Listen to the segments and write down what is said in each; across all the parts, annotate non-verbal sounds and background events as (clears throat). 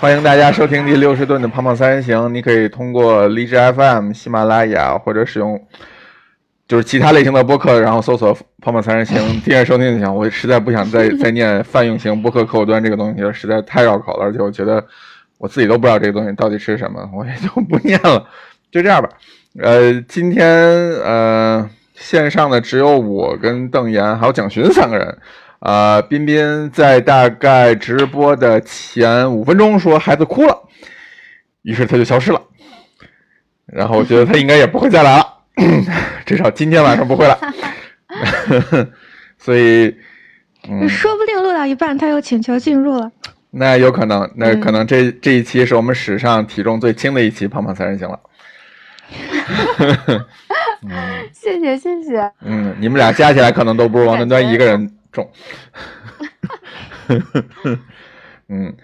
欢迎大家收听第六十顿的胖胖三人行。你可以通过荔枝 FM、喜马拉雅或者使用就是其他类型的播客，然后搜索“胖胖三人行” (laughs) 订阅收听就行。我实在不想再 (laughs) 再念泛用型播客客户端这个东西了，实在太绕口了，而且我觉得我自己都不知道这个东西到底是什么，我也就不念了。就这样吧。呃，今天呃线上的只有我跟邓岩还有蒋勋三个人。啊，彬彬在大概直播的前五分钟说孩子哭了，于是他就消失了。然后我觉得他应该也不会再来了，(clears throat) 至少今天晚上不会了。(laughs) 所以，嗯，说不定录到一半他又请求进入了。那有可能，那可能这这一期是我们史上体重最轻的一期胖胖三人行了。(laughs) 谢谢谢谢。嗯，你们俩加起来可能都不如王端端一个人。重，(laughs) 嗯，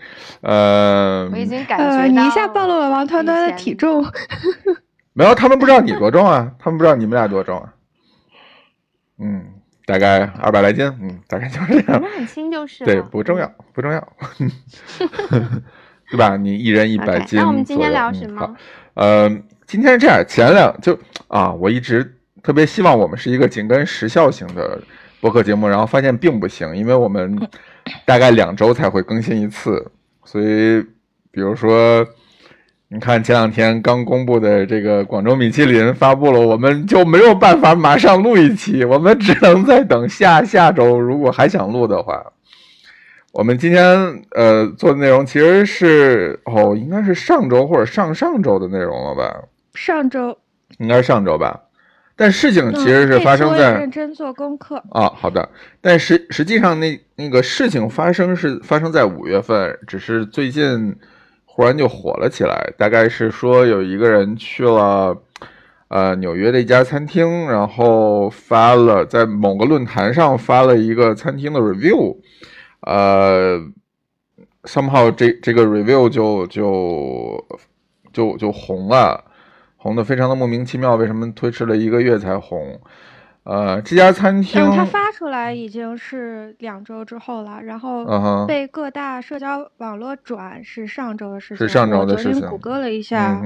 呃，我已经感觉你一下暴露了王团团的体重。(laughs) 没有，他们不知道你多重啊，他们不知道你们俩多重啊。嗯，大概二百来斤，嗯，大概就是这样。很轻就是。对，不重要，不重要，(laughs) 对吧？你一人一百斤。那我们今天聊什么？嗯，呃，今天是这样，前两就啊，我一直特别希望我们是一个紧跟时效型的。播客节目，然后发现并不行，因为我们大概两周才会更新一次，所以比如说，你看前两天刚公布的这个广州米其林发布了，我们就没有办法马上录一期，我们只能再等下下周。如果还想录的话，我们今天呃做的内容其实是哦，应该是上周或者上上周的内容了吧？上周应该是上周吧。但事情其实是发生在认真做功课啊，好的。但实实际上那那个事情发生是发生在五月份，只是最近忽然就火了起来。大概是说有一个人去了呃纽约的一家餐厅，然后发了在某个论坛上发了一个餐厅的 review，呃，somehow 这这个 review 就就就就红了。红的非常的莫名其妙，为什么推迟了一个月才红？呃，这家餐厅，它发出来已经是两周之后了，然后被各大社交网络转是上周的事情。是上周的事情。我昨天谷歌了一下，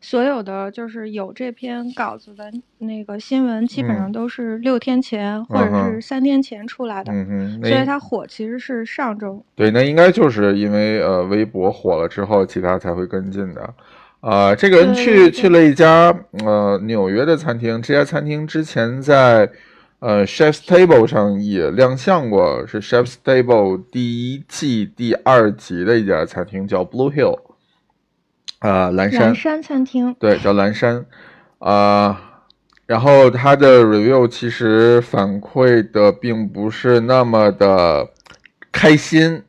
所有的就是有这篇稿子的那个新闻，基本上都是六天前或者是三天前出来的。嗯所以它火其实是上周。对，那应该就是因为呃微博火了之后，其他才会跟进的。啊，这个人去去了一家呃纽约的餐厅，这家餐厅之前在呃 Chef's Table 上也亮相过，是 Chef's Table 第一季第二集的一家餐厅，叫 Blue Hill，啊蓝山蓝山餐厅，对，叫蓝山，啊，然后他的 review 其实反馈的并不是那么的开心。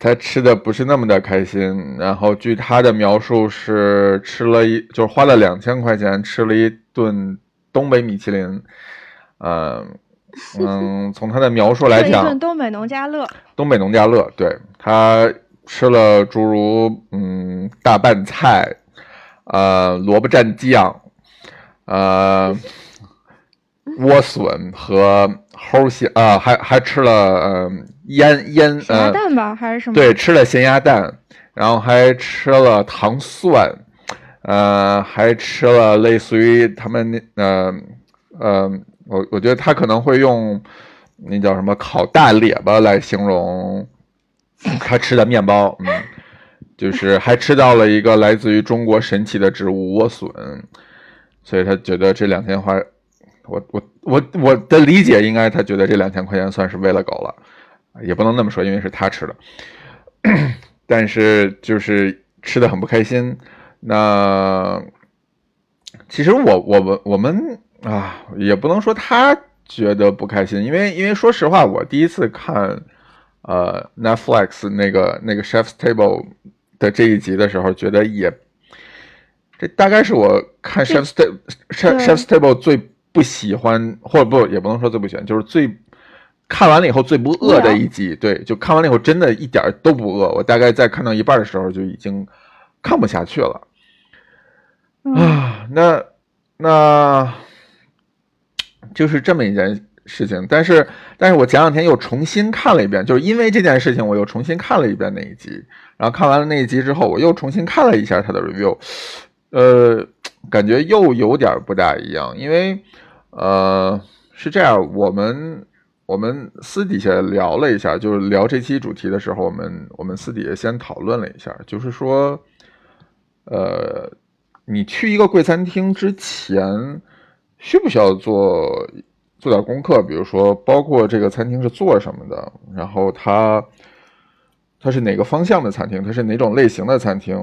他吃的不是那么的开心，然后据他的描述是吃了一，就是花了两千块钱吃了一顿东北米其林，嗯 (laughs) 嗯，从他的描述来讲，一顿东北农家乐，东北农家乐，对他吃了诸如嗯大拌菜，呃萝卜蘸酱，呃 (laughs) 莴笋和齁咸啊，还还吃了呃。腌腌咸鸭蛋吧，还是什么？对，吃了咸鸭蛋，然后还吃了糖蒜，呃，还吃了类似于他们那呃呃，我我觉得他可能会用那叫什么烤大列巴来形容 (laughs) 他吃的面包，嗯，就是还吃到了一个来自于中国神奇的植物莴笋，所以他觉得这两千块，我我我我的理解应该他觉得这两千块钱算是喂了狗了。也不能那么说，因为是他吃的，(clears throat) 但是就是吃的很不开心。那其实我我们我们啊，也不能说他觉得不开心，因为因为说实话，我第一次看呃 Netflix 那个那个 Chef's Table 的这一集的时候，觉得也这大概是我看 Chef's Table Chef's Table 最不喜欢，或者不也不能说最不喜欢，就是最。看完了以后最不饿的一集，对，就看完了以后真的一点都不饿。我大概在看到一半的时候就已经看不下去了。啊，那那就是这么一件事情，但是但是我前两天又重新看了一遍，就是因为这件事情，我又重新看了一遍那一集，然后看完了那一集之后，我又重新看了一下他的 review，呃，感觉又有点不大一样，因为呃是这样，我们我们私底下聊了一下，就是聊这期主题的时候，我们我们私底下先讨论了一下，就是说，呃，你去一个贵餐厅之前，需不需要做？做点功课，比如说，包括这个餐厅是做什么的，然后它它是哪个方向的餐厅，它是哪种类型的餐厅？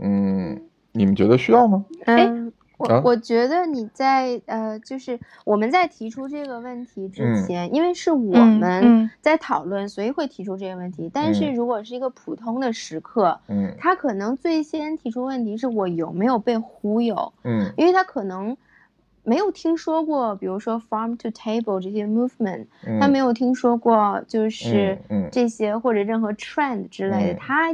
嗯，你们觉得需要吗？嗯，我我觉得你在呃，就是我们在提出这个问题之前，因为是我们在讨论，所以会提出这个问题。但是如果是一个普通的食客，嗯，他可能最先提出问题是我有没有被忽悠？嗯，因为他可能。没有听说过，比如说 farm to table 这些 movement，他没有听说过，就是这些或者任何 trend 之类的，他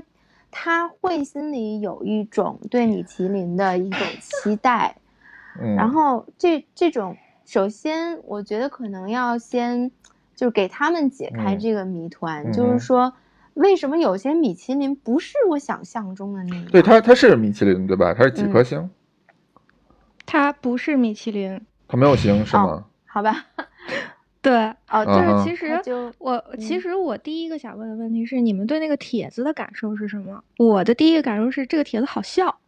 他会心里有一种对米其林的一种期待，(coughs) 然后这这种首先我觉得可能要先就是给他们解开这个谜团，就是说为什么有些米其林不是我想象中的那样？对，它它是米其林对吧？它是几颗星？它不是米其林，它没有星是吗？好吧，(laughs) 对，哦，就是其实我其实我第一个想问的问题是，你们对那个帖子的感受是什么？我的第一个感受是这个帖子好笑。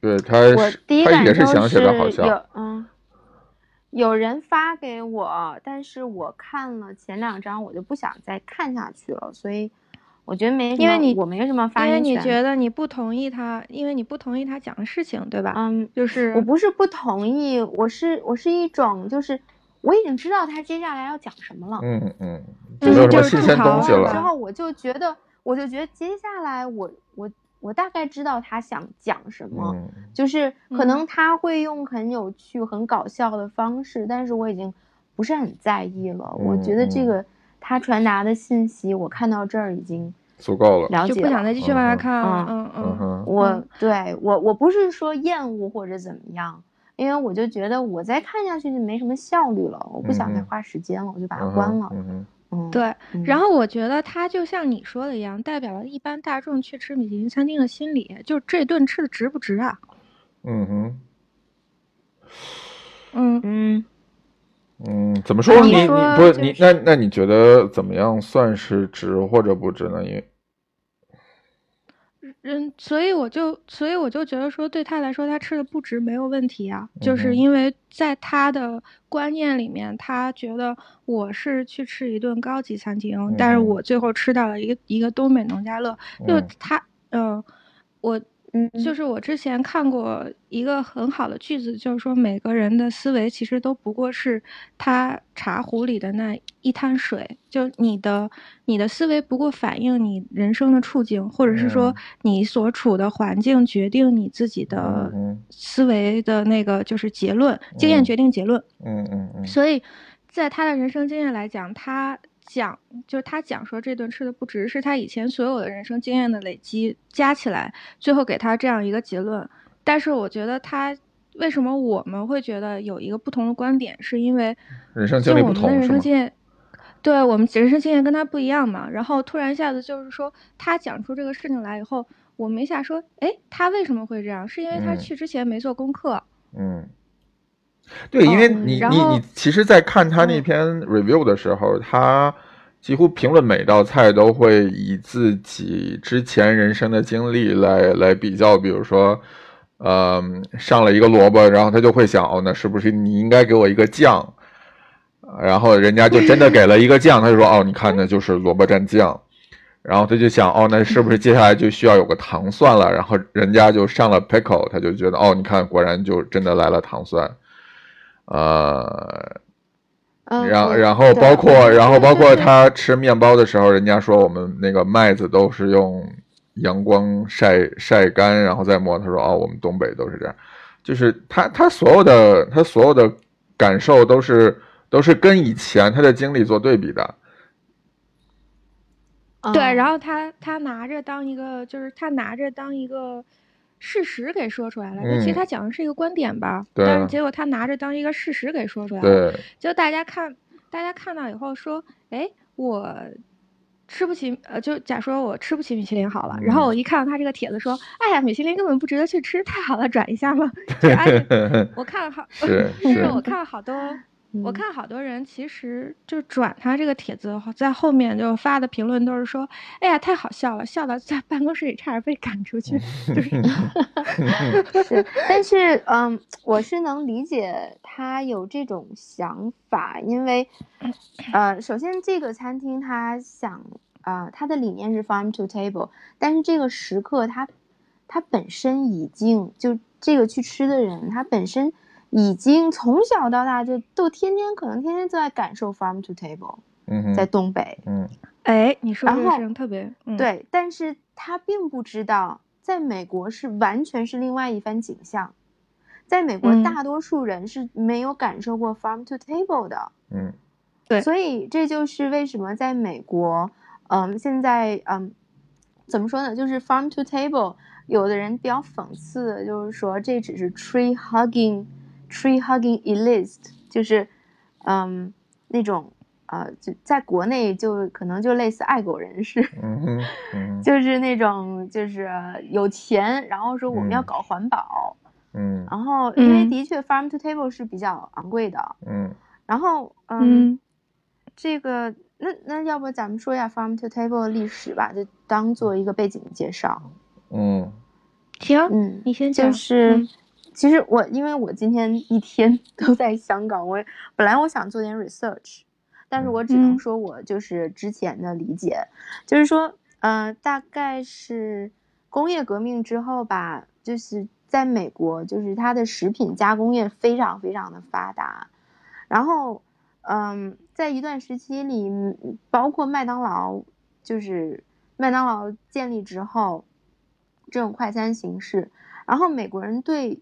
对他，他也是想写的好笑。嗯，有人发给我，但是我看了前两章，我就不想再看下去了，所以。我觉得没，因为你我没什么发言权。因为你觉得你不同意他，因为你不同意他讲的事情，对吧？嗯，就是我不是不同意，我是我是一种就是我已经知道他接下来要讲什么了。嗯嗯，就是就是正常了。之后我就觉得，我就觉得接下来我我我大概知道他想讲什么，就是可能他会用很有趣、很搞笑的方式，但是我已经不是很在意了。我觉得这个。他传达的信息，我看到这儿已经足够了，了解，就不想再继续往下看了。嗯嗯，我对我我不是说厌恶或者怎么样，因为我就觉得我再看下去就没什么效率了，我不想再花时间了，我就把它关了。嗯嗯，对。然后我觉得它就像你说的一样，代表了一般大众去吃米其林餐厅的心理，就是这顿吃的值不值啊？嗯哼。嗯嗯。嗯，怎么说？你你不是你那那你觉得怎么样算是值或者不值呢？因为，嗯，所以我就所以我就觉得说，对他来说，他吃的不值没有问题啊，就是因为在他的观念里面，他觉得我是去吃一顿高级餐厅，但是我最后吃到了一个一个东北农家乐，就他，嗯，我。嗯，就是我之前看过一个很好的句子，就是说每个人的思维其实都不过是他茶壶里的那一滩水，就你的你的思维不过反映你人生的处境，或者是说你所处的环境决定你自己的思维的那个就是结论，经验决定结论。嗯嗯嗯。所以在他的人生经验来讲，他。讲就是他讲说这顿吃的不值，是他以前所有的人生经验的累积加起来，最后给他这样一个结论。但是我觉得他为什么我们会觉得有一个不同的观点，是因为人生经历不同，人生经验，对我们人生经验跟他不一样嘛。然后突然一下子就是说他讲出这个事情来以后，我们一下说，哎，他为什么会这样？是因为他去之前没做功课。嗯。对，因为你你你，其实，在看他那篇 review 的时候，他几乎评论每道菜都会以自己之前人生的经历来来比较，比如说，呃，上了一个萝卜，然后他就会想，哦，那是不是你应该给我一个酱？然后人家就真的给了一个酱，他就说，哦，你看，那就是萝卜蘸酱。然后他就想，哦，那是不是接下来就需要有个糖蒜了？然后人家就上了 pickle，他就觉得，哦，你看，果然就真的来了糖蒜。呃，然然后包括然后包括他吃面包的时候，人家说我们那个麦子都是用阳光晒晒干，然后再磨。他说哦，我们东北都是这样，就是他他所有的他所有的感受都是都是跟以前他的经历做对比的。对，然后他他拿着当一个就是他拿着当一个事实给说出来了。就其实他讲的是一个观点吧，但是结果他拿着当一个事实给说出来了。就大家看，大家看到以后说，哎，我。吃不起，呃，就假说我吃不起米其林好了，然后我一看到他这个帖子说，哎呀，米其林根本不值得去吃，太好了，转一下嘛。(laughs) 我看了好，是是，(laughs) 我看了好多。我看好多人其实就转他这个帖子，在后面就发的评论都是说：“哎呀，太好笑了，笑到在办公室里差点被赶出去。”就是，(laughs) 是，但是嗯，我是能理解他有这种想法，因为呃，首先这个餐厅他想啊，他的理念是 farm to table，但是这个食客他他本身已经就这个去吃的人，他本身。已经从小到大就都天天可能天天都在感受 farm to table，嗯，在东北，嗯，哎，你说这个事情特别对，但是他并不知道，在美国是完全是另外一番景象，在美国大多数人是没有感受过 farm to table 的，嗯，对，所以这就是为什么在美国，嗯，现在嗯，怎么说呢，就是 farm to table，有的人比较讽刺的就是说这只是 tree hugging。Tree hugging elite 就是，嗯，那种呃，就在国内就可能就类似爱狗人士，(laughs) 就是那种就是有钱，然后说我们要搞环保，嗯，然后因为的确 farm to table 是比较昂贵的，嗯，然后嗯，这个那那要不咱们说一下 farm to table 的历史吧，就当做一个背景介绍，嗯，行，嗯，你先讲，就是。其实我因为我今天一天 (laughs) 都在香港，我本来我想做点 research，但是我只能说我就是之前的理解，就是说，呃，大概是工业革命之后吧，就是在美国，就是它的食品加工业非常非常的发达，然后，嗯，在一段时期里，包括麦当劳，就是麦当劳建立之后，这种快餐形式，然后美国人对。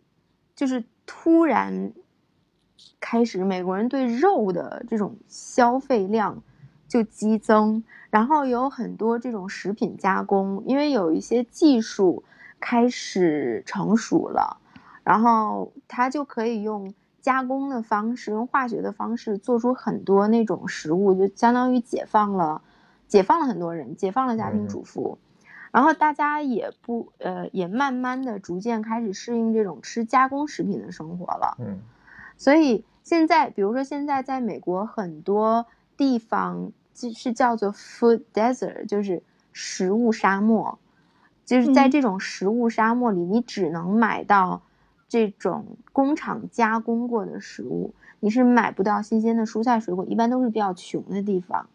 就是突然开始，美国人对肉的这种消费量就激增，然后有很多这种食品加工，因为有一些技术开始成熟了，然后它就可以用加工的方式，用化学的方式做出很多那种食物，就相当于解放了，解放了很多人，解放了家庭主妇。然后大家也不呃，也慢慢的逐渐开始适应这种吃加工食品的生活了。嗯，所以现在，比如说现在在美国很多地方是叫做 food desert，就是食物沙漠，就是在这种食物沙漠里，你只能买到这种工厂加工过的食物，你是买不到新鲜的蔬菜水果，一般都是比较穷的地方。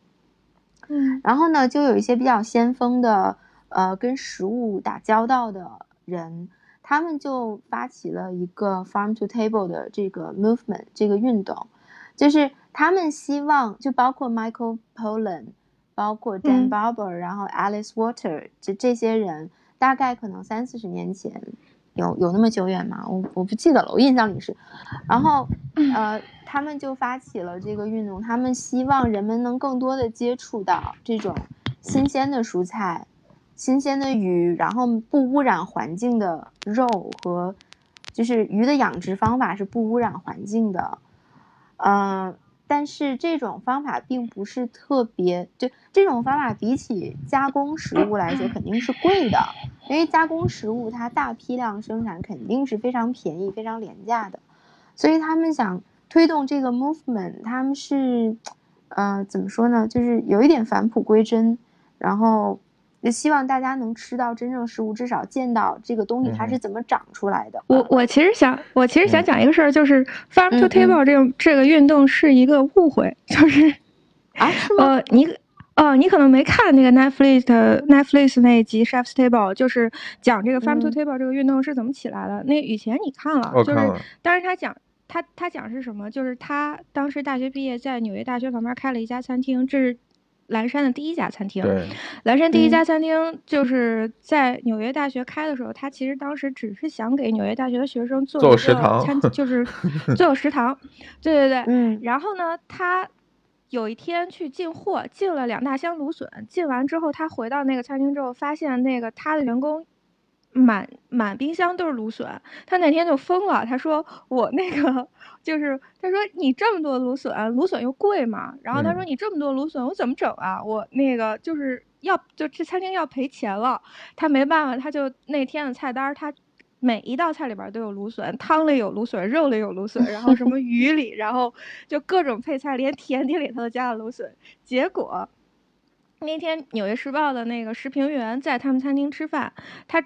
嗯，然后呢，就有一些比较先锋的。呃，跟食物打交道的人，他们就发起了一个 farm to table 的这个 movement 这个运动，就是他们希望，就包括 Michael Pollan，包括 Dan Barber，然后 Alice Water，这这些人，大概可能三四十年前，有有那么久远吗？我我不记得了，我印象里是，然后呃，他们就发起了这个运动，他们希望人们能更多的接触到这种新鲜的蔬菜。新鲜的鱼，然后不污染环境的肉和，就是鱼的养殖方法是不污染环境的，嗯，但是这种方法并不是特别，就这种方法比起加工食物来说肯定是贵的，因为加工食物它大批量生产肯定是非常便宜、非常廉价的，所以他们想推动这个 movement，他们是，呃，怎么说呢，就是有一点返璞归真，然后。就希望大家能吃到真正食物，至少见到这个东西它是怎么长出来的。我我其实想，我其实想讲一个事儿，就是 farm to table 这个这个运动是一个误会，就是啊，(laughs) 呃，你哦，你可能没看那个 Netflix Netflix 那一集 Chef's Table，就是讲这个 farm to table 这个运动是怎么起来的。那以前你看了，就是当时他讲他他讲是什么，就是他当时大学毕业，在纽约大学旁边开了一家餐厅，这是。蓝山的第一家餐厅，蓝山第一家餐厅就是在纽约大学开的时候，他其实当时只是想给纽约大学的学生做一个餐，就是 (laughs) 做有食堂，对对对，嗯。然后呢，他有一天去进货，进了两大箱芦笋，进完之后，他回到那个餐厅之后，发现那个他的员工满满冰箱都是芦笋，他那天就疯了。他说我那个就是他说你这么多芦笋，芦笋又贵嘛。然后他说你这么多芦笋，我怎么整啊？我那个就是要就这餐厅要赔钱了。他没办法，他就那天的菜单，他每一道菜里边都有芦笋，汤里有芦笋，肉里有芦笋，然后什么鱼里，然后就各种配菜，连甜点里头都加了芦笋。结果那天《纽约时报》的那个食评员在他们餐厅吃饭，他。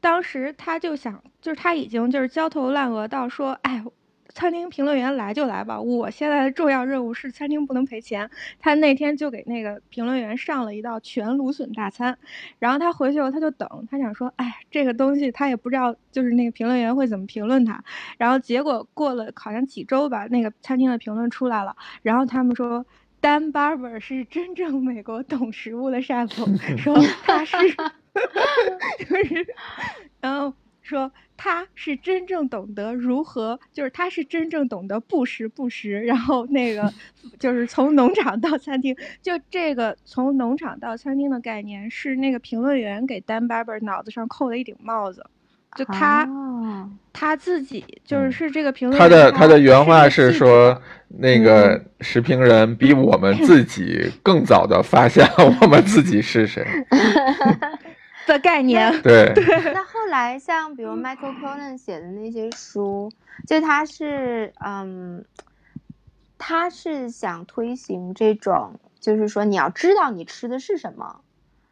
当时他就想，就是他已经就是焦头烂额到说，哎，餐厅评论员来就来吧，我现在的重要任务是餐厅不能赔钱。他那天就给那个评论员上了一道全芦笋大餐，然后他回去后他就等，他想说，哎，这个东西他也不知道，就是那个评论员会怎么评论他。然后结果过了好像几周吧，那个餐厅的评论出来了，然后他们说，Dan Barber 是真正美国懂食物的 chef，(laughs) 说他是。(laughs) 就是，然后说他是真正懂得如何，就是他是真正懂得不时不食。然后那个 (laughs) 就是从农场到餐厅，就这个从农场到餐厅的概念是那个评论员给 Dan Barber 脑子上扣了一顶帽子。就他他自己就是是这个评论，他的他的原话是说，那个时评人比我们自己更早的发现我们自己是谁。(laughs) 的概念，(laughs) 对对。那后来像比如 Michael Pollan 写的那些书，就他是嗯，他是想推行这种，就是说你要知道你吃的是什么，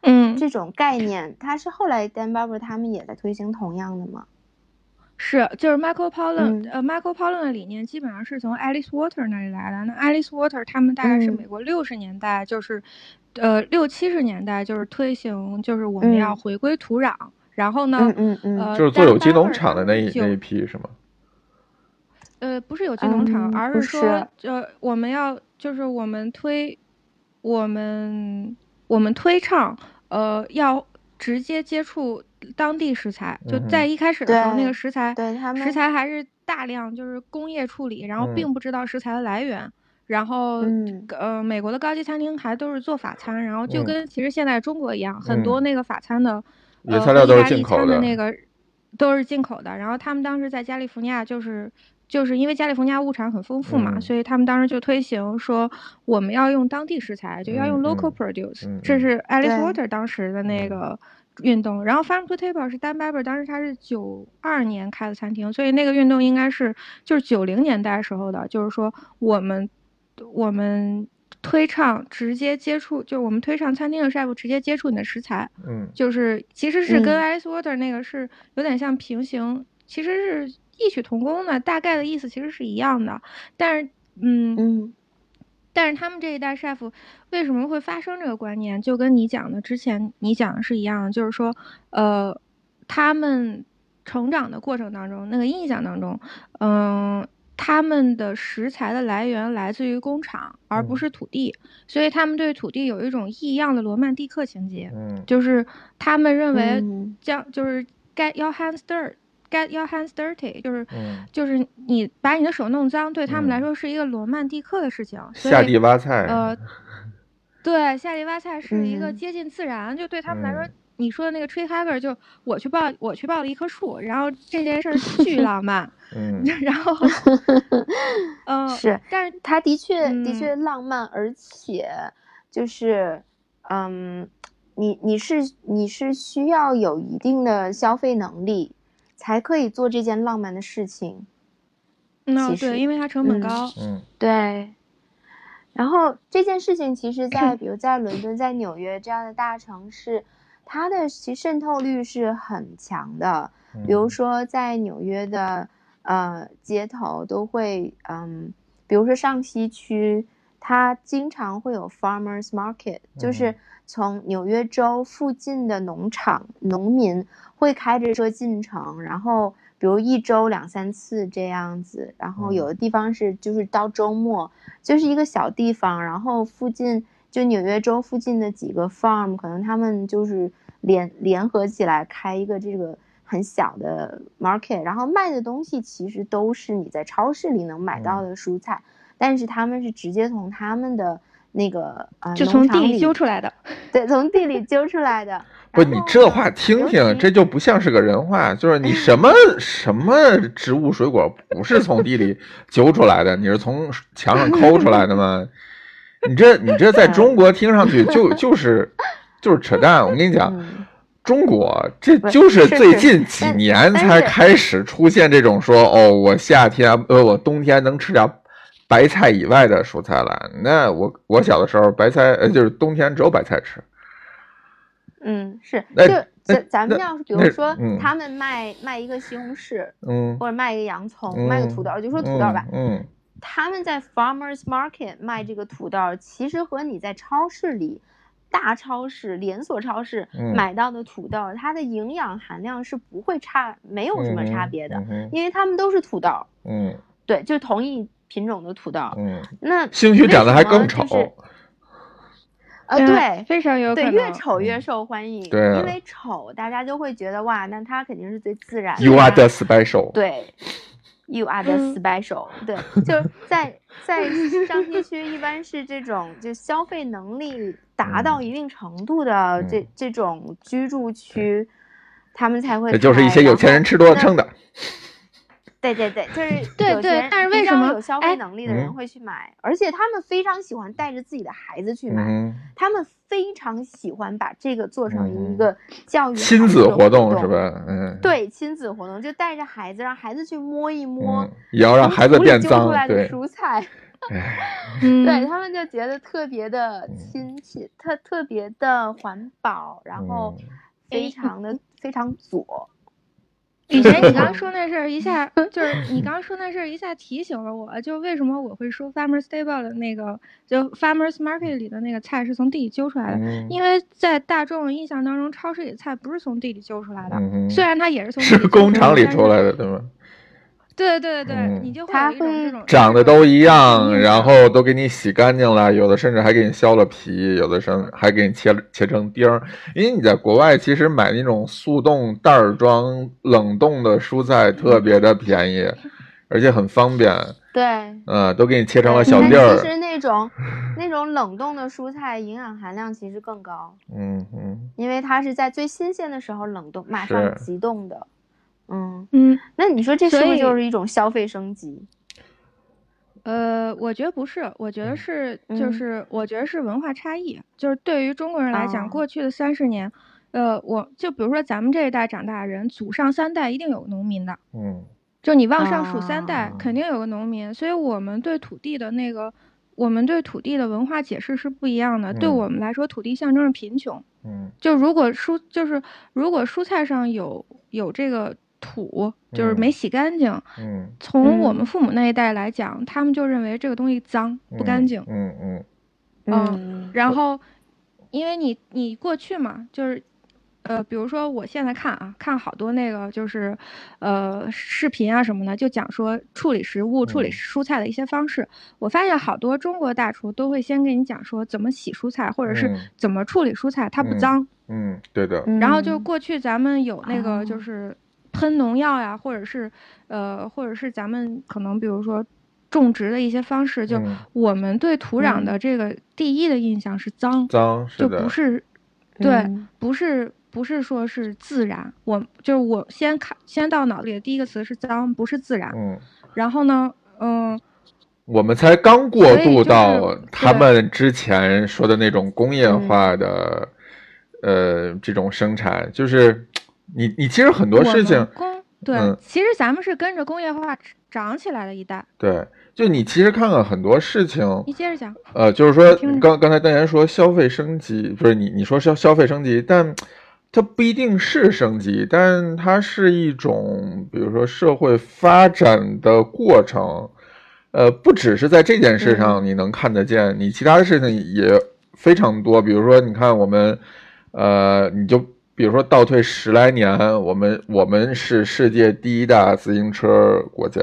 嗯，这种概念，他是后来 Dan Barber 他们也在推行同样的吗？是，就是 Michael Pollan，呃，Michael Pollan 的理念基本上是从 Alice Water 那里来的。那 Alice Water 他们大概是美国六十年代，就是，呃，六七十年代就是推行，就是我们要回归土壤。然后呢，嗯嗯嗯，就是做有机农场的那一那一批是吗？呃，不是有机农场，而是说，呃，我们要就是我们推，我们我们推倡，呃，要直接接触。当地食材就在一开始的时候，那个食材食材还是大量就是工业处理，然后并不知道食材的来源。然后呃，美国的高级餐厅还都是做法餐，然后就跟其实现在中国一样，很多那个法餐的呃意大利餐的那个都是进口的。然后他们当时在加利福尼亚，就是就是因为加利福尼亚物产很丰富嘛，所以他们当时就推行说我们要用当地食材，就要用 local produce。这是 Alice Water 当时的那个。运动，然后 Farm to Table 是 Dan Barber，当时他是九二年开的餐厅，所以那个运动应该是就是九零年代时候的，就是说我们我们推倡直接接触，就是我们推倡餐厅的 chef 直接接触你的食材，嗯，就是其实是跟 Ice Water 那个是有点像平行，其实是异曲同工的，大概的意思其实是一样的，但是嗯嗯。但是他们这一代 chef 为什么会发生这个观念？就跟你讲的之前你讲的是一样的，就是说，呃，他们成长的过程当中，那个印象当中，嗯，他们的食材的来源来自于工厂，而不是土地，所以他们对土地有一种异样的罗曼蒂克情节，嗯，就是他们认为将就是该要 hands dirt。Get your hands dirty，就是，就是你把你的手弄脏，对他们来说是一个罗曼蒂克的事情。下地挖菜，呃，对，下地挖菜是一个接近自然，就对他们来说，你说的那个 tree hugger，就我去抱，我去抱了一棵树，然后这件事儿 (laughs) 巨浪漫，嗯，(laughs) 然后，嗯，是，但是他的确的确浪漫，而且就是，嗯，你你是你是需要有一定的消费能力。才可以做这件浪漫的事情。嗯，对，因为它成本高。嗯，对。然后这件事情，其实，在 (clears throat) 比如在伦敦、在纽约这样的大城市，它的其渗透率是很强的。比如说，在纽约的呃街头，都会嗯，比如说上西区，它经常会有 farmers market，就是从纽约州附近的农场农民。会开着车进城，然后比如一周两三次这样子，然后有的地方是就是到周末，就是一个小地方，然后附近就纽约州附近的几个 farm，可能他们就是联联合起来开一个这个很小的 market，然后卖的东西其实都是你在超市里能买到的蔬菜，但是他们是直接从他们的那个啊，就从地里揪出来的，对，从地里揪出来的。(laughs) 不，你这话听听，这就不像是个人话。就是你 (laughs) 什么什么植物水果不是从地里 (laughs) 揪出来的？你是从墙上抠出来的吗？你这你这在中国听上去就就是就是扯淡。我跟你讲，中国这就是最近几年才开始出现这种说哦，我夏天呃我冬天能吃点白菜以外的蔬菜了。那我我小的时候白菜呃就是冬天只有白菜吃。嗯，是，就咱咱们要是比如说，他们卖卖一个西红柿，嗯，或者卖一个洋葱，卖个土豆，就说土豆吧，嗯，他们在 farmers market 卖这个土豆，其实和你在超市里，大超市、连锁超市买到的土豆，它的营养含量是不会差，没有什么差别的，因为他们都是土豆，嗯，对，就同一品种的土豆，嗯，那兴许长得还更丑。呃，对，非常有对，越丑越受欢迎，对，因为丑，大家就会觉得哇，那它肯定是最自然的。You are the special。对，You are the special。对，(laughs) 就是在在上西区，一般是这种就消费能力达到一定程度的这这种居住区，他们才会。就是一些有钱人吃多了撑的。(laughs) 对对对，就是对对，但是为什么有消费能力的人会去买？而且他们非常喜欢带着自己的孩子去买，他们非常喜欢把这个做成一个教育亲子活动，是吧？嗯，对，亲子活动就带着孩子，让孩子去摸一摸，也要让孩子变脏。对，蔬菜，(laughs) 对他们就觉得特别的亲切，特特别的环保，然后非常的非常左。以前你刚刚说那事儿，(laughs) 一下就是你刚刚说那事儿，一下提醒了我，就为什么我会说 Farmers Table 的那个，就 Farmers Market 里的那个菜是从地里揪出来的，因为在大众印象当中，超市里的菜不是从地里揪出来的，虽然它也是从是工厂里出来的，对吗？对对对，你就会长得都一样，然后都给你洗干净了，有的甚至还给你削了皮，有的甚还给你切切成丁儿。因为你在国外其实买那种速冻袋装冷冻的蔬菜特别的便宜，而且很方便。对，嗯，都给你切成了小粒儿。其实那种那种冷冻的蔬菜营养含量其实更高。嗯嗯，因为它是在最新鲜的时候冷冻，马上急冻的。嗯嗯，那你说这是不是就是一种消费升级？呃，我觉得不是，我觉得是，就是我觉得是文化差异。就是对于中国人来讲，过去的三十年，呃，我就比如说咱们这一代长大的人，祖上三代一定有个农民的。嗯，就你往上数三代，肯定有个农民。所以我们对土地的那个，我们对土地的文化解释是不一样的。对我们来说，土地象征着贫穷。嗯，就如果蔬就是如果蔬菜上有有这个。土就是没洗干净。嗯，从我们父母那一代来讲，他们就认为这个东西脏不干净。嗯嗯嗯。然后，因为你你过去嘛，就是呃，比如说我现在看啊，看好多那个就是呃视频啊什么的，就讲说处理食物、处理蔬菜的一些方式。我发现好多中国大厨都会先给你讲说怎么洗蔬菜，或者是怎么处理蔬菜它不脏。嗯，对的。然后就过去咱们有那个就是。喷农药呀，或者是，呃，或者是咱们可能比如说种植的一些方式，就我们对土壤的这个第一的印象是脏，脏就不是，对，不是不是说是自然，我就是我先看先到脑子里的第一个词是脏，不是自然。嗯，然后呢，嗯，我们才刚过渡到他们之前说的那种工业化的，呃，这种生产，就是。你你其实很多事情工，对，其实咱们是跟着工业化长起来的一代。对，就你其实看看很多事情，你接着讲。呃，就是说刚刚才邓岩说消费升级，不是你你说消消费升级，但它不一定是升级，但它是一种，比如说社会发展的过程。呃，不只是在这件事上你能看得见，你其他的事情也非常多。比如说，你看我们，呃，你就。比如说倒退十来年，我们我们是世界第一大自行车国家，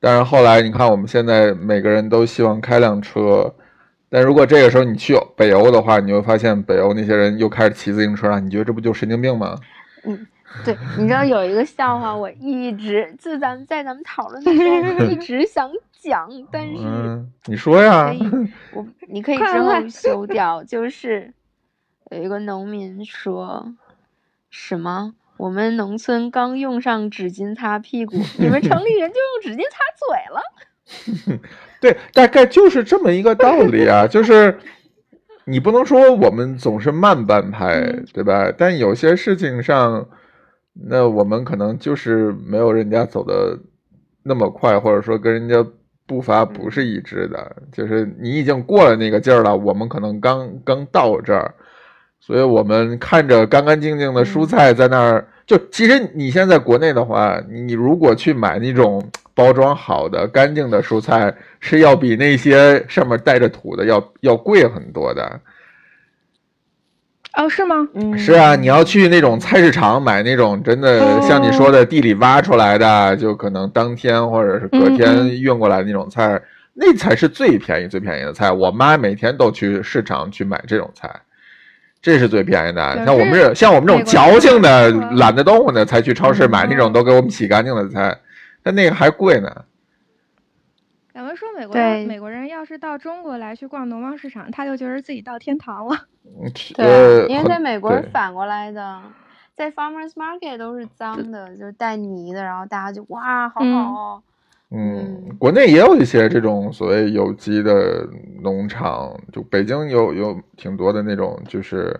但是后来你看我们现在每个人都希望开辆车，但如果这个时候你去北欧的话，你会发现北欧那些人又开始骑自行车了，你觉得这不就神经病吗？嗯，对，你知道有一个笑话，我一直就咱们在咱们讨论的时候一直想讲，但是你说呀，我你可以之后修掉。就是有一个农民说什么？我们农村刚用上纸巾擦屁股，你们城里人就用纸巾擦嘴了。(laughs) 对，大概就是这么一个道理啊，就是你不能说我们总是慢半拍，对吧？但有些事情上，那我们可能就是没有人家走的那么快，或者说跟人家步伐不是一致的，就是你已经过了那个劲儿了，我们可能刚刚到这儿。所以我们看着干干净净的蔬菜在那儿，就其实你现在国内的话，你如果去买那种 (tsk) 包装好的、干净的蔬菜，是要比那些上面带着土的 (tsk) 要要贵很多的。哦，是吗？嗯，是啊，你要去那种菜市场买那种真的像你说的地里挖出来的，就可能当天或者是隔天运过来的那种菜，那才是最便宜、最便宜的菜。我妈每天都去市场去买这种菜。这是最便宜的，像我们这像我们这种矫情的、懒得动的，才去超市买那种都给我们洗干净的菜，但那个还贵呢。咱们说美国人，美国人要是到中国来去逛农贸市场，他就觉得自己到天堂了。对，因为在美国是反过来的，在 farmers market 都是脏的，就是带泥的，然后大家就哇，好好。嗯，国内也有一些这种所谓有机的农场，就北京有有挺多的那种，就是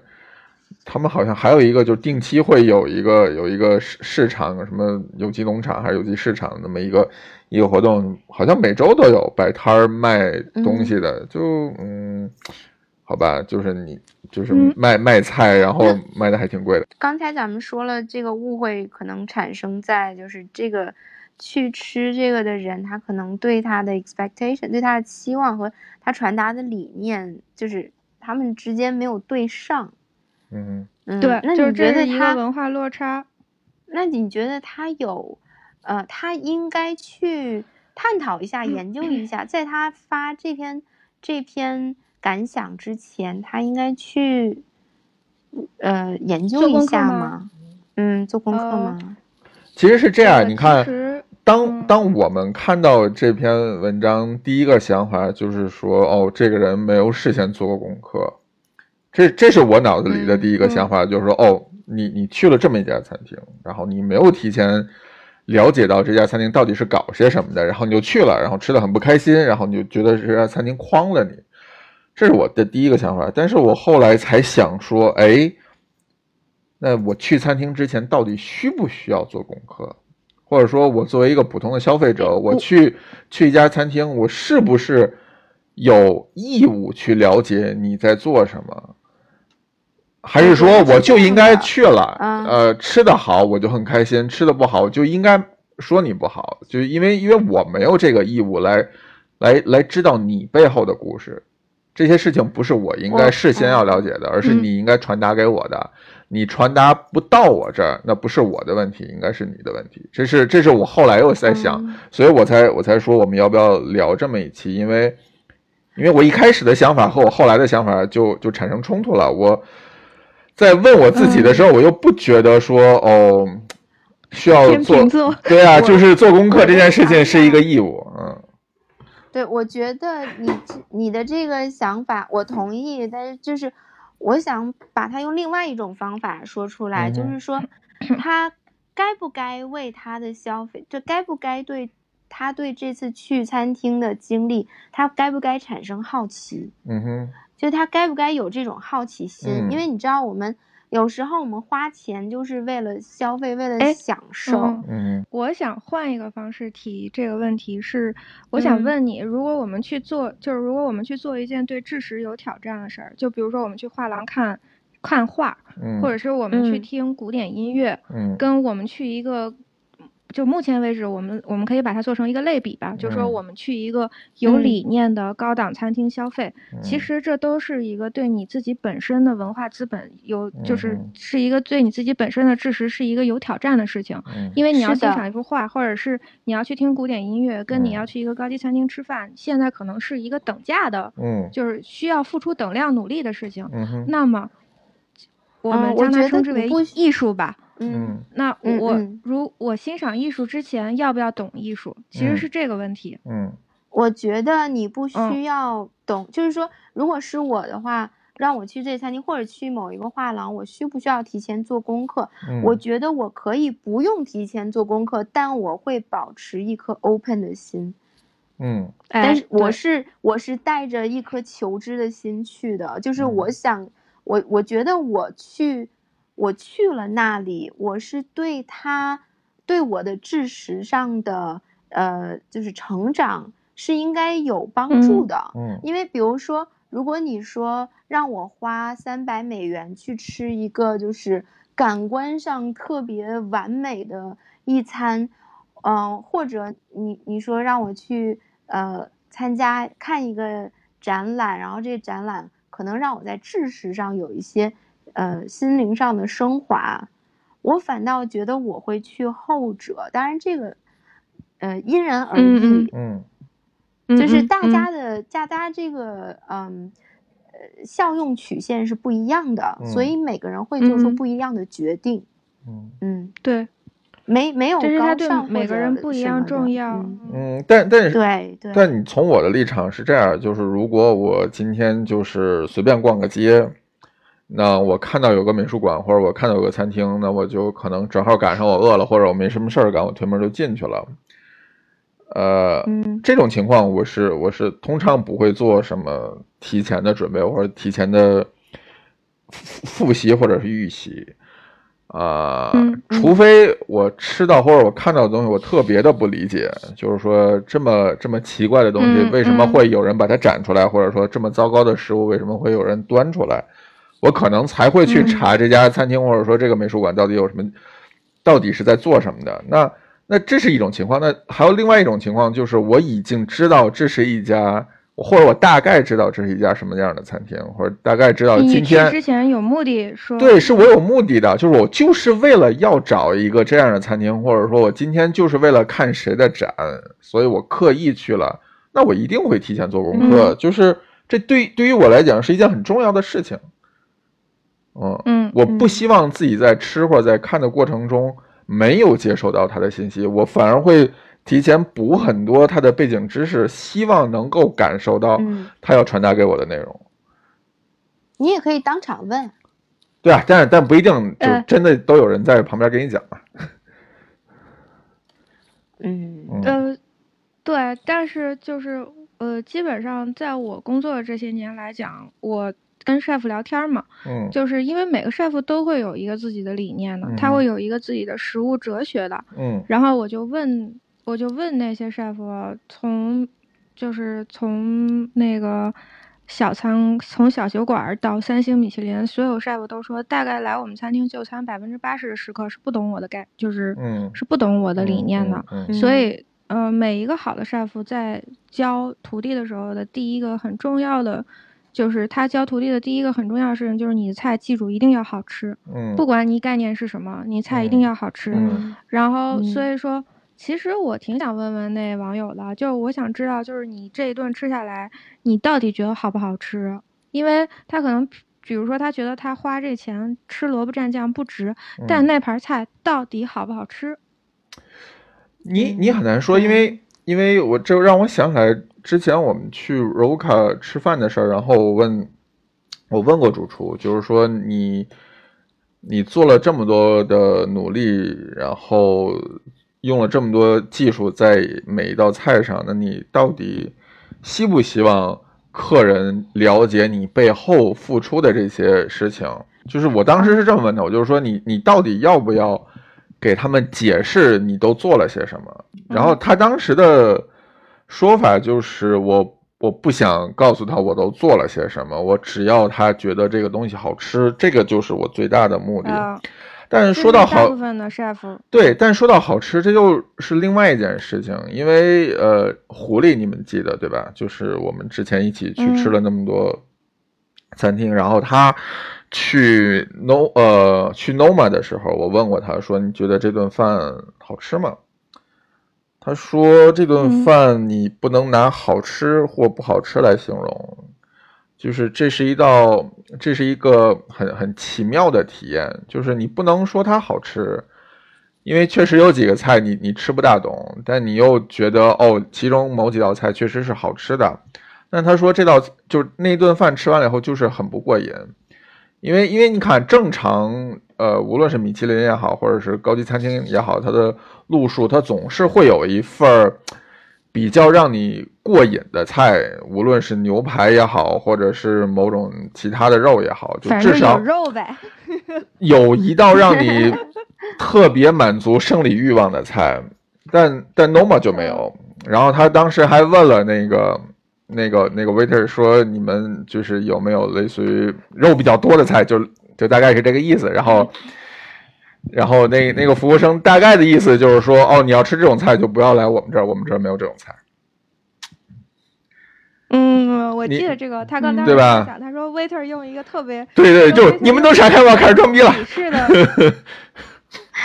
他们好像还有一个，就定期会有一个有一个市市场，什么有机农场还是有机市场那么一个一个活动，好像每周都有摆摊儿卖东西的，就嗯，好吧，就是你就是卖卖菜，然后卖的还挺贵的。刚才咱们说了，这个误会可能产生在就是这个。去吃这个的人，他可能对他的 expectation，对他的期望和他传达的理念，就是他们之间没有对上。嗯嗯，对，那你觉得他文化落差？那你觉得他有，呃，他应该去探讨一下、研究一下，在他发这篇这篇感想之前，他应该去呃研究一下吗？嗯，做功课吗？其实是这样，你看。当当我们看到这篇文章，第一个想法就是说，哦，这个人没有事先做过功课，这这是我脑子里的第一个想法，就是说，哦，你你去了这么一家餐厅，然后你没有提前了解到这家餐厅到底是搞些什么的，然后你就去了，然后吃的很不开心，然后你就觉得这家餐厅诓了你，这是我的第一个想法。但是我后来才想说，哎，那我去餐厅之前到底需不需要做功课？或者说，我作为一个普通的消费者，我去去一家餐厅，我是不是有义务去了解你在做什么？还是说我就应该去了？呃，吃的好我就很开心，吃的不好我就应该说你不好，就因为因为我没有这个义务来来来知道你背后的故事，这些事情不是我应该事先要了解的，而是你应该传达给我的。你传达不到我这儿，那不是我的问题，应该是你的问题。这是，这是我后来又在想，所以我才我才说我们要不要聊这么一期，因为，因为我一开始的想法和我后来的想法就就产生冲突了。我在问我自己的时候，我又不觉得说哦，需要做，对啊，就是做功课这件事情是一个义务，嗯。对，我觉得你你的这个想法我同意，但是就是。我想把它用另外一种方法说出来，就是说，他该不该为他的消费，就该不该对他对这次去餐厅的经历，他该不该产生好奇？嗯哼，就他该不该有这种好奇心？因为你知道我们。有时候我们花钱就是为了消费，为了享受。嗯，我想换一个方式提这个问题，是我想问你，如果我们去做，就是如果我们去做一件对知识有挑战的事儿，就比如说我们去画廊看看画，或者是我们去听古典音乐，跟我们去一个。就目前为止，我们我们可以把它做成一个类比吧，就说我们去一个有理念的高档餐厅消费，其实这都是一个对你自己本身的文化资本有，就是是一个对你自己本身的知识是一个有挑战的事情，因为你要欣赏一幅画，或者是你要去听古典音乐，跟你要去一个高级餐厅吃饭，现在可能是一个等价的，嗯，就是需要付出等量努力的事情，那么我们将它称之为艺术吧。嗯，那我如我欣赏艺术之前要不要懂艺术，其实是这个问题。嗯，我觉得你不需要懂，就是说，如果是我的话，让我去这餐厅或者去某一个画廊，我需不需要提前做功课？我觉得我可以不用提前做功课，但我会保持一颗 open 的心。嗯，但是我是我是带着一颗求知的心去的，就是我想，我我觉得我去我去了那里，我是对他对我的知识上的呃，就是成长。是应该有帮助的，嗯，因为比如说，如果你说让我花三百美元去吃一个就是感官上特别完美的一餐，嗯，或者你你说让我去呃参加看一个展览，然后这展览可能让我在知识上有一些呃心灵上的升华，我反倒觉得我会去后者，当然这个呃因人而异，嗯。就是大家的大家这个嗯呃效用曲线是不一样的，所以每个人会做出不一样的决定。嗯嗯，对，没没有高尚每个人不一样重要。嗯，但但是对对，但你从我的立场是这样，就是如果我今天就是随便逛个街，那我看到有个美术馆或者我看到有个餐厅，那我就可能正好赶上我饿了或者我没什么事儿干，我推门就进去了。呃，这种情况我是我是通常不会做什么提前的准备或者提前的复习或者是预习，啊，除非我吃到或者我看到的东西我特别的不理解，就是说这么这么奇怪的东西为什么会有人把它展出来，或者说这么糟糕的食物为什么会有人端出来，我可能才会去查这家餐厅或者说这个美术馆到底有什么，到底是在做什么的。那。那这是一种情况，那还有另外一种情况，就是我已经知道这是一家，或者我大概知道这是一家什么样的餐厅，或者大概知道今天之前有目的说对，是我有目的的，就是我就是为了要找一个这样的餐厅，或者说我今天就是为了看谁的展，所以我刻意去了，那我一定会提前做功课，就是这对对于我来讲是一件很重要的事情。嗯嗯，我不希望自己在吃或者在看的过程中。没有接收到他的信息，我反而会提前补很多他的背景知识，希望能够感受到他要传达给我的内容。你也可以当场问。对啊，但是但不一定就真的都有人在旁边给你讲啊。(laughs) 嗯呃，对，但是就是呃，基本上在我工作的这些年来讲，我。跟 chef 聊天嘛，嗯，就是因为每个 chef 都会有一个自己的理念的，他会有一个自己的食物哲学的，嗯，然后我就问，我就问那些 chef，从就是从那个小餐，从小酒馆到三星米其林，所有 chef 都说，大概来我们餐厅就餐百分之八十的食客是不懂我的概，就是是不懂我的理念的，所以，呃，每一个好的 chef 在教徒弟的时候的第一个很重要的。就是他教徒弟的第一个很重要的事情，就是你的菜记住一定要好吃。嗯，不管你概念是什么，你菜一定要好吃。嗯，然后所以说，其实我挺想问问那网友的，就是我想知道，就是你这一顿吃下来，你到底觉得好不好吃？因为他可能，比如说他觉得他花这钱吃萝卜蘸酱不值，但那盘菜到底好不好吃？你你很难说，因为因为我这让我想起来。之前我们去 Roca 吃饭的事儿，然后我问，我问过主厨，就是说你，你做了这么多的努力，然后用了这么多技术在每一道菜上，那你到底希不希望客人了解你背后付出的这些事情？就是我当时是这么问的，我就是说你，你到底要不要给他们解释你都做了些什么？然后他当时的。说法就是我我不想告诉他我都做了些什么，我只要他觉得这个东西好吃，这个就是我最大的目的。但是说到好，部分的 chef 对，但说到好吃，这又是另外一件事情。因为呃，狐狸你们记得对吧？就是我们之前一起去吃了那么多餐厅，然后他去 no 呃去 noma 的时候，我问过他说：“你觉得这顿饭好吃吗？”他说：“这顿饭你不能拿好吃或不好吃来形容，就是这是一道，这是一个很很奇妙的体验。就是你不能说它好吃，因为确实有几个菜你你吃不大懂，但你又觉得哦，其中某几道菜确实是好吃的。那他说这道就那顿饭吃完了以后就是很不过瘾，因为因为你看正常呃，无论是米其林也好，或者是高级餐厅也好，它的路数它总是会有一份儿比较让你过瘾的菜，无论是牛排也好，或者是某种其他的肉也好，就至少有肉呗，(laughs) 有一道让你。(laughs) 特别满足生理欲望的菜，但但 Noma 就没有。然后他当时还问了那个那个那个 waiter 说：“你们就是有没有类似于肉比较多的菜？”就就大概是这个意思。然后然后那那个服务生大概的意思就是说：“哦，你要吃这种菜就不要来我们这儿，我们这儿没有这种菜。”嗯，我记得这个，他刚才对吧？他说 waiter 用一个特别对对，就你们都闪开吧，开始装逼了。是的。(laughs)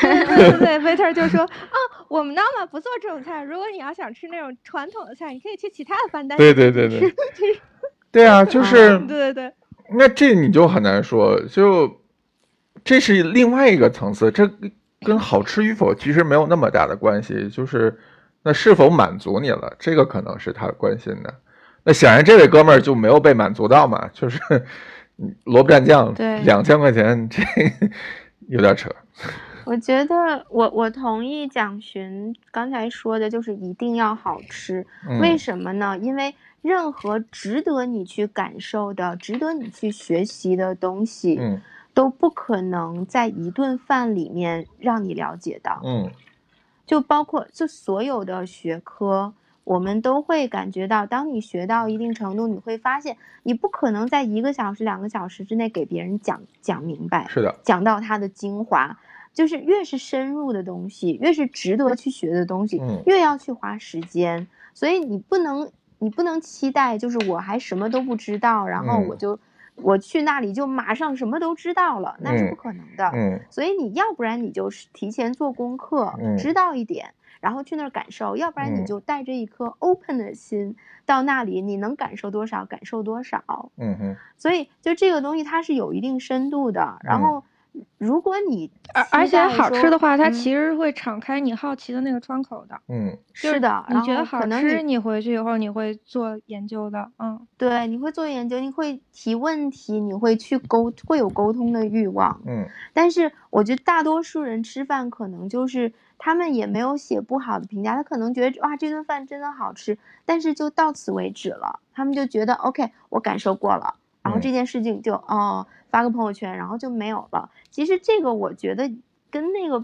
对对对，waiter 就说啊，我们 Nama 不做这种菜。如果你要想吃那种传统的菜，你可以去其他的饭店。对对对对，(laughs) 对啊，就是对对对。那这你就很难说，就这是另外一个层次，这跟好吃与否其实没有那么大的关系，就是那是否满足你了，这个可能是他关心的。那显然这位哥们儿就没有被满足到嘛，就是 (laughs) 萝卜蘸酱，两千块钱，这有点扯。我觉得我我同意蒋勋刚才说的，就是一定要好吃。为什么呢？因为任何值得你去感受的、值得你去学习的东西，都不可能在一顿饭里面让你了解到。嗯，就包括就所有的学科，我们都会感觉到，当你学到一定程度，你会发现你不可能在一个小时、两个小时之内给别人讲讲明白，是的，讲到它的精华。就是越是深入的东西，越是值得去学的东西，越要去花时间。所以你不能，你不能期待，就是我还什么都不知道，然后我就我去那里就马上什么都知道了，那是不可能的。嗯，所以你要不然你就是提前做功课，知道一点，然后去那儿感受；要不然你就带着一颗 open 的心到那里，你能感受多少，感受多少。嗯哼。所以就这个东西，它是有一定深度的。然后。如果你而而且好吃的话，它其实会敞开你好奇的那个窗口的。嗯，是的。你觉得好吃，你回去以后你会做研究的。嗯，对，你会做研究，你会提问题，你会去沟，会有沟通的欲望。嗯。但是我觉得大多数人吃饭可能就是他们也没有写不好的评价，他可能觉得哇这顿饭真的好吃，但是就到此为止了。他们就觉得 OK，我感受过了，然后这件事情就哦。发个朋友圈，然后就没有了。其实这个我觉得跟那个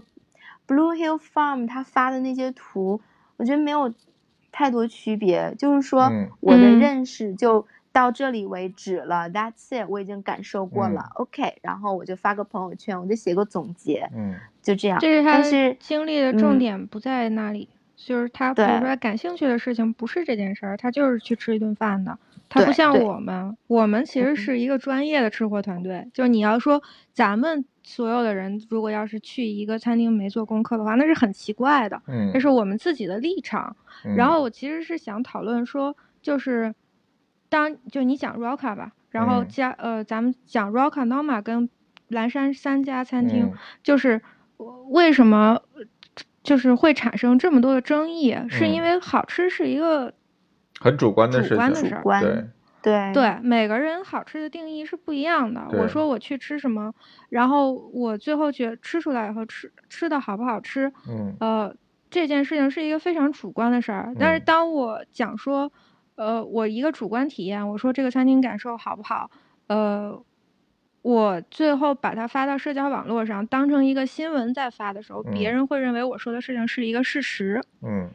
Blue Hill Farm 他发的那些图，我觉得没有太多区别。就是说，我的认识就到这里为止了。That's it，我已经感受过了。OK，然后我就发个朋友圈，我就写个总结。嗯，就这样。这是他是经历的重点不在那里，就是他比如说感兴趣的事情不是这件事儿，他就是去吃一顿饭的。他不像我们，我们其实是一个专业的吃货团队。就是你要说咱们所有的人，如果要是去一个餐厅没做功课的话，那是很奇怪的。嗯，这是我们自己的立场。然后我其实是想讨论说，就是当就你讲 Roca 吧，然后加呃，咱们讲 Roca Noma 跟蓝山三家餐厅，就是为什么就是会产生这么多的争议，是因为好吃是一个。很主观的事情，主观对对对，每个人好吃的定义是不一样的。我说我去吃什么，然后我最后觉吃出来以后吃吃的好不好吃，嗯呃，这件事情是一个非常主观的事儿。但是当我讲说，呃，我一个主观体验，我说这个餐厅感受好不好，呃，我最后把它发到社交网络上，当成一个新闻在发的时候，别人会认为我说的事情是一个事实，嗯。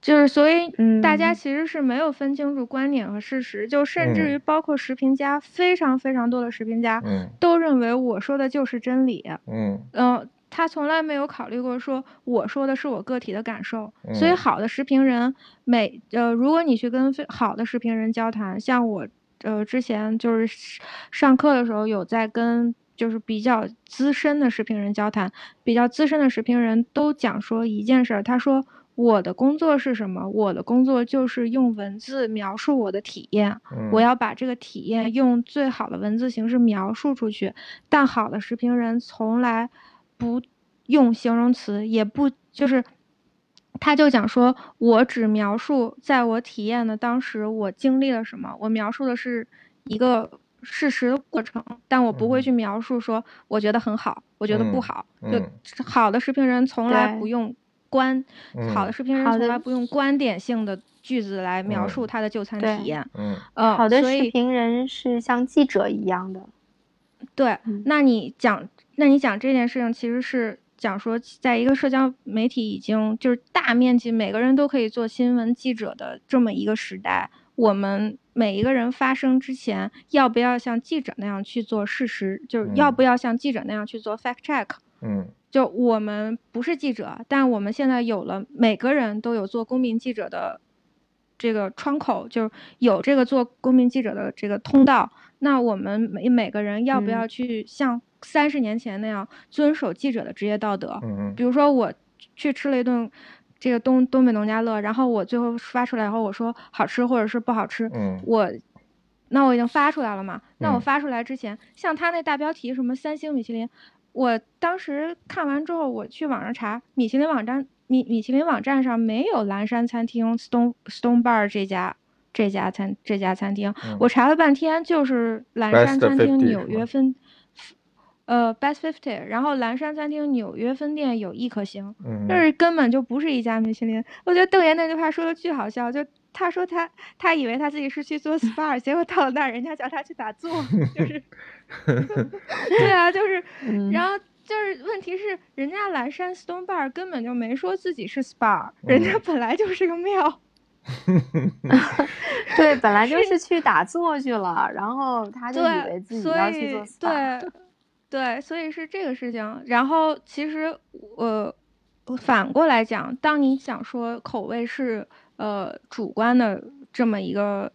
就是，所以大家其实是没有分清楚观点和事实，就甚至于包括食评家，非常非常多的食评家，都认为我说的就是真理。嗯，呃，他从来没有考虑过说我说的是我个体的感受。所以，好的视频人，每呃，如果你去跟好的视频人交谈，像我，呃，之前就是上课的时候有在跟就是比较资深的视频人交谈，比较资深的视频人都讲说一件事儿，他说。我的工作是什么？我的工作就是用文字描述我的体验。我要把这个体验用最好的文字形式描述出去。但好的视频人从来不用形容词，也不就是，他就讲说，我只描述在我体验的当时我经历了什么，我描述的是一个事实的过程，但我不会去描述说我觉得很好，我觉得不好，就好的视频人从来不用观，好的视频人从来不用观点性的句子来描述他的就餐体验，嗯，好的视频人是像记者一样的。对，那你讲，那你讲这件事情，其实是讲说，在一个社交媒体已经就是大面积每个人都可以做新闻记者的这么一个时代，我们每一个人发声之前，要不要像记者那样去做事实，就是要不要像记者那样去做 fact check？嗯，就我们不是记者，但我们现在有了，每个人都有做公民记者的这个窗口，就是有这个做公民记者的这个通道。那我们每每个人要不要去像三十年前那样遵守记者的职业道德？嗯比如说我去吃了一顿这个东东北农家乐，然后我最后发出来以后我说好吃或者是不好吃，嗯，我那我已经发出来了嘛？那我发出来之前，像他那大标题什么三星米其林，我当时看完之后我去网上查，米其林网站米米其林网站上没有蓝山餐厅 Stone Stone Bar 这家。这家餐这家餐厅，我查了半天，就是蓝山餐厅纽约分，呃，Best Fifty，然后蓝山餐厅纽约分店有一颗星，就是根本就不是一家米其林。我觉得邓岩那句话说的巨好笑，就他说他他以为他自己是去做 SPA，结果到了那儿，人家叫他去打坐，就是，(laughs) 对啊，就是，然后就是问题是，人家蓝山 Stone Bar 根本就没说自己是 SPA，人家本来就是个庙。(laughs) 对，本来就是去打坐去了，然后他就以为自己要去做 SPA。对，(laughs) 对，所以是这个事情。然后其实我反过来讲，当你想说口味是呃主观的这么一个，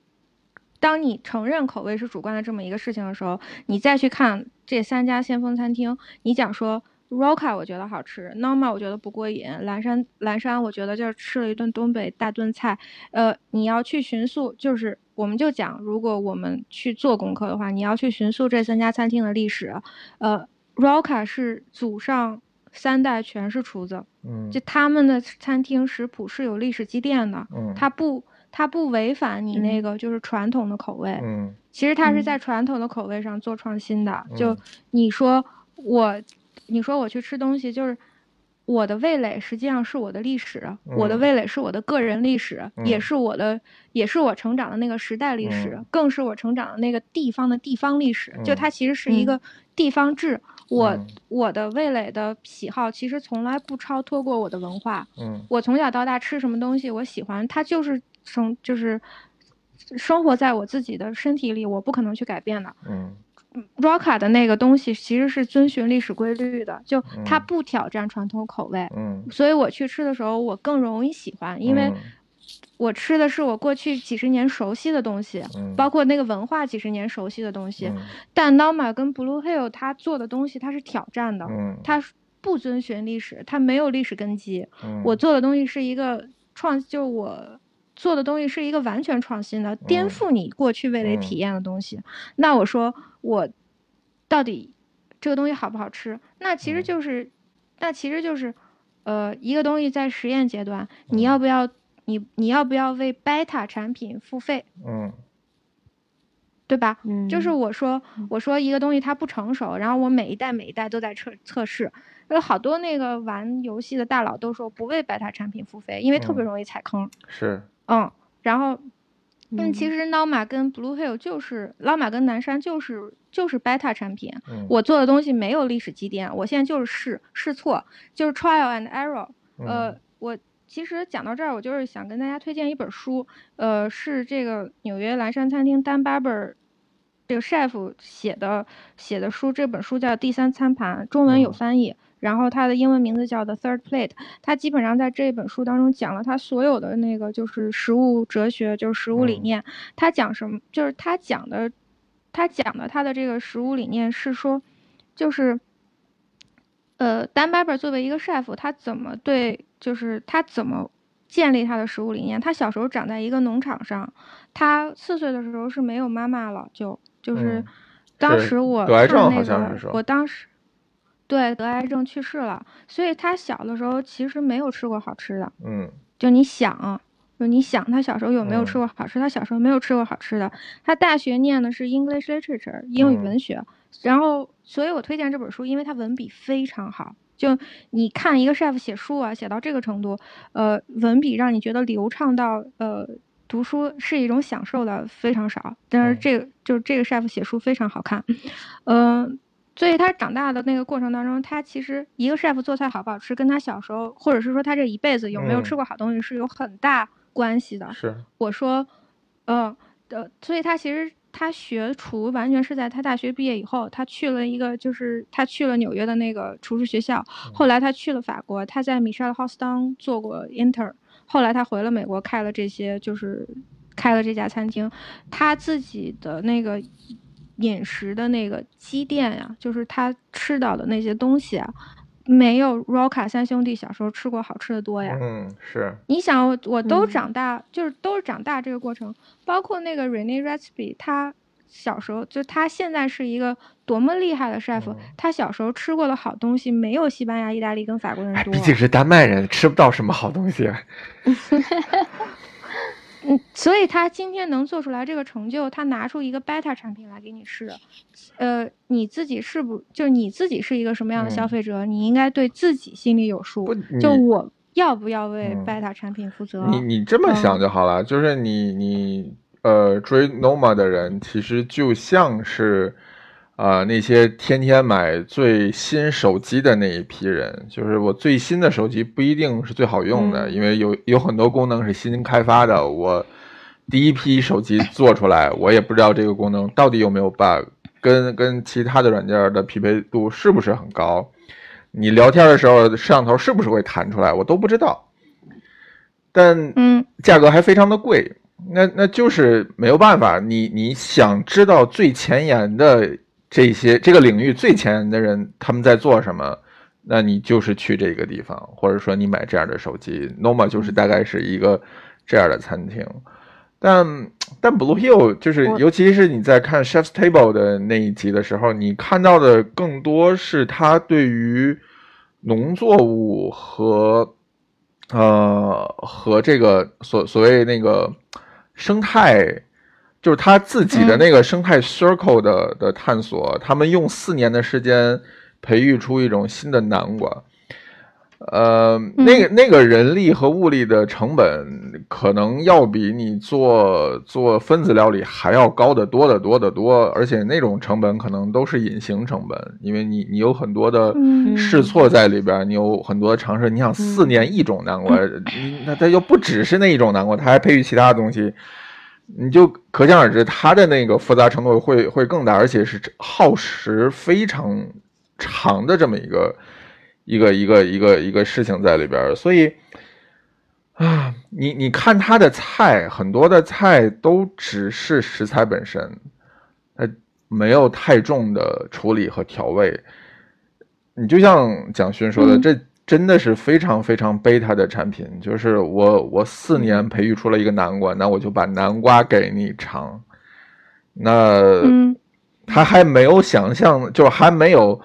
当你承认口味是主观的这么一个事情的时候，你再去看这三家先锋餐厅，你讲说。Roca 我觉得好吃，Norma 我觉得不过瘾，蓝山蓝山我觉得就是吃了一顿东北大炖菜。呃，你要去寻溯，就是我们就讲，如果我们去做功课的话，你要去寻溯这三家餐厅的历史。呃，Roca 是祖上三代全是厨子，嗯，就他们的餐厅食谱是有历史积淀的，嗯，它不它不违反你那个就是传统的口味，嗯，其实它是在传统的口味上做创新的。就你说我。你说我去吃东西，就是我的味蕾实际上是我的历史，我的味蕾是我的个人历史，也是我的，也是我成长的那个时代历史，更是我成长的那个地方的地方历史。就它其实是一个地方志。我我的味蕾的喜好其实从来不超脱过我的文化。嗯，我从小到大吃什么东西，我喜欢它就是生就是生活在我自己的身体里，我不可能去改变的。嗯。Roca 的那个东西其实是遵循历史规律的，就它不挑战传统口味，嗯，所以我去吃的时候我更容易喜欢，因为我吃的是我过去几十年熟悉的东西，包括那个文化几十年熟悉的东西。但 Norma 跟 Blue Hill 他做的东西它是挑战的，嗯，它不遵循历史，它没有历史根基。我做的东西是一个创，就我。做的东西是一个完全创新的、颠覆你过去味蕾体验的东西。那我说我到底这个东西好不好吃？那其实就是，那其实就是，呃，一个东西在实验阶段，你要不要你你要不要为 beta 产品付费？嗯，对吧？嗯，就是我说我说一个东西它不成熟，然后我每一代每一代都在测测试。有好多那个玩游戏的大佬都说不为 beta 产品付费，因为特别容易踩坑。是。嗯，然后，嗯，其实 Norma 跟 Blue Hill 就是 Norma 跟南山就是就是 beta 产品。我做的东西没有历史积淀，我现在就是试试错，就是 trial and error。呃，我其实讲到这儿，我就是想跟大家推荐一本书，呃，是这个纽约蓝山餐厅 Dan Barber 这个 chef 写的写的书，这本书叫《第三餐盘》，中文有翻译。然后它的英文名字叫 The Third Plate，它基本上在这本书当中讲了它所有的那个就是食物哲学，就是食物理念。他讲什么？就是他讲的，他讲的他的这个食物理念是说，就是，呃，Dan Barber 作为一个 chef，他怎么对，就是他怎么建立他的食物理念？他小时候长在一个农场上，他四岁的时候是没有妈妈了，就就是当时我看那个，我当时。对，得癌症去世了，所以他小的时候其实没有吃过好吃的。嗯，就你想，就你想他小时候有没有吃过好吃？他小时候没有吃过好吃的。他大学念的是 English Literature 英语文学，然后，所以我推荐这本书，因为他文笔非常好。就你看一个 chef 写书啊，写到这个程度，呃，文笔让你觉得流畅到，呃，读书是一种享受的非常少。但是这个就是这个 chef 写书非常好看，嗯，所以他长大的那个过程当中，他其实一个 chef 做菜好不好吃，跟他小时候或者是说他这一辈子有没有吃过好东西是有很大关系的。是，我说，呃，呃，所以他其实。他学厨完全是在他大学毕业以后，他去了一个就是他去了纽约的那个厨师学校，后来他去了法国，他在米歇尔·豪斯当做过 inter，后来他回了美国开了这些就是开了这家餐厅，他自己的那个饮食的那个积淀呀，就是他吃到的那些东西啊。没有 Roca 三兄弟小时候吃过好吃的多呀。嗯，是。你想，我我都长大，就是都是长大这个过程，包括那个 Rene Recipe，他小时候就他现在是一个多么厉害的 chef，他小时候吃过的好东西没有西班牙、意大利跟法国人多。毕竟是丹麦人，吃不到什么好东西。(laughs) 嗯，所以他今天能做出来这个成就，他拿出一个 beta 产品来给你试，呃，你自己是不就是你自己是一个什么样的消费者，你应该对自己心里有数。就我要不要为 beta 产品负责？你你这么想就好了，就是你你呃追 Noma 的人，其实就像是。啊，那些天天买最新手机的那一批人，就是我最新的手机不一定是最好用的，因为有有很多功能是新开发的。我第一批手机做出来，我也不知道这个功能到底有没有 bug，跟跟其他的软件的匹配度是不是很高。你聊天的时候，摄像头是不是会弹出来，我都不知道。但嗯，价格还非常的贵，那那就是没有办法。你你想知道最前沿的。这些这个领域最前沿的人他们在做什么？那你就是去这个地方，或者说你买这样的手机。Noma 就是大概是一个这样的餐厅，但但 Blue Hill 就是，尤其是你在看 Chef's Table 的那一集的时候，你看到的更多是他对于农作物和呃和这个所所谓那个生态。就是他自己的那个生态 circle 的的探索，他们用四年的时间培育出一种新的南瓜，呃，那个那个人力和物力的成本可能要比你做做分子料理还要高得多得多得多，而且那种成本可能都是隐形成本，因为你你有很多的试错在里边，你有很多的尝试。你想四年一种南瓜，那它又不只是那一种南瓜，它还培育其他的东西。你就可想而知，它的那个复杂程度会会更大，而且是耗时非常长的这么一个一个一个一个一个事情在里边。所以啊，你你看它的菜，很多的菜都只是食材本身，它没有太重的处理和调味。你就像蒋勋说的，这。真的是非常非常贝塔的产品，就是我我四年培育出了一个南瓜，那我就把南瓜给你尝，那他还没有想象，就是还没有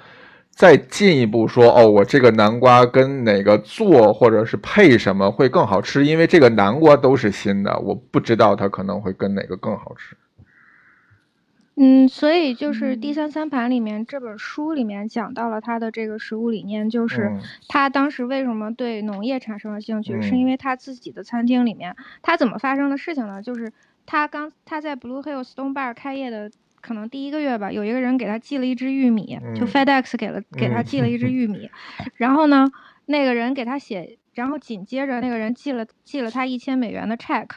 再进一步说哦，我这个南瓜跟哪个做或者是配什么会更好吃，因为这个南瓜都是新的，我不知道它可能会跟哪个更好吃。嗯，所以就是第三三盘里面这本书里面讲到了他的这个食物理念，就是他当时为什么对农业产生了兴趣，是因为他自己的餐厅里面，他怎么发生的事情呢？就是他刚他在 Blue Hill Stone Bar 开业的可能第一个月吧，有一个人给他寄了一只玉米，就 FedEx 给了给他寄了一只玉米，然后呢，那个人给他写。然后紧接着那个人寄了寄了他一千美元的 check，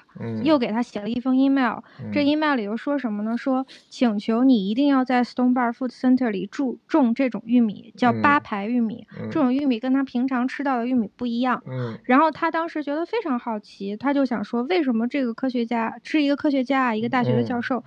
又给他写了一封 email。这 email 里又说什么呢？说请求你一定要在 Stone Bar Food Center 里种种这种玉米，叫八排玉米。这种玉米跟他平常吃到的玉米不一样。然后他当时觉得非常好奇，他就想说，为什么这个科学家是一个科学家，一个大学的教授？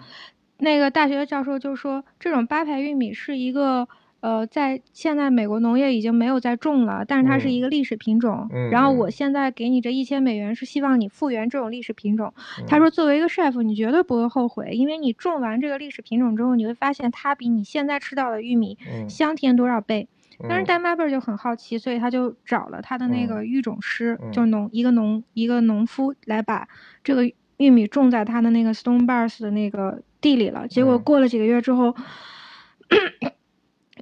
那个大学的教授就说，这种八排玉米是一个。呃，在现在美国农业已经没有在种了，但是它是一个历史品种。然后我现在给你这一千美元，是希望你复原这种历史品种。他说，作为一个 chef，你绝对不会后悔，因为你种完这个历史品种之后，你会发现它比你现在吃到的玉米香甜多少倍。但是 Dan Mabber 就很好奇，所以他就找了他的那个育种师，就农一个农一个农夫来把这个玉米种在他的那个 Stone Bars 的那个地里了。结果过了几个月之后，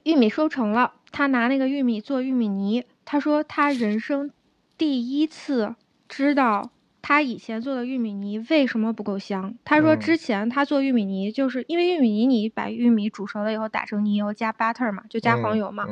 玉米收成了，他拿那个玉米做玉米泥。他说他人生第一次知道。他以前做的玉米泥为什么不够香？他说之前他做玉米泥就是因为玉米泥，你把玉米煮熟了以后打成泥油加 butter 嘛，就加黄油嘛。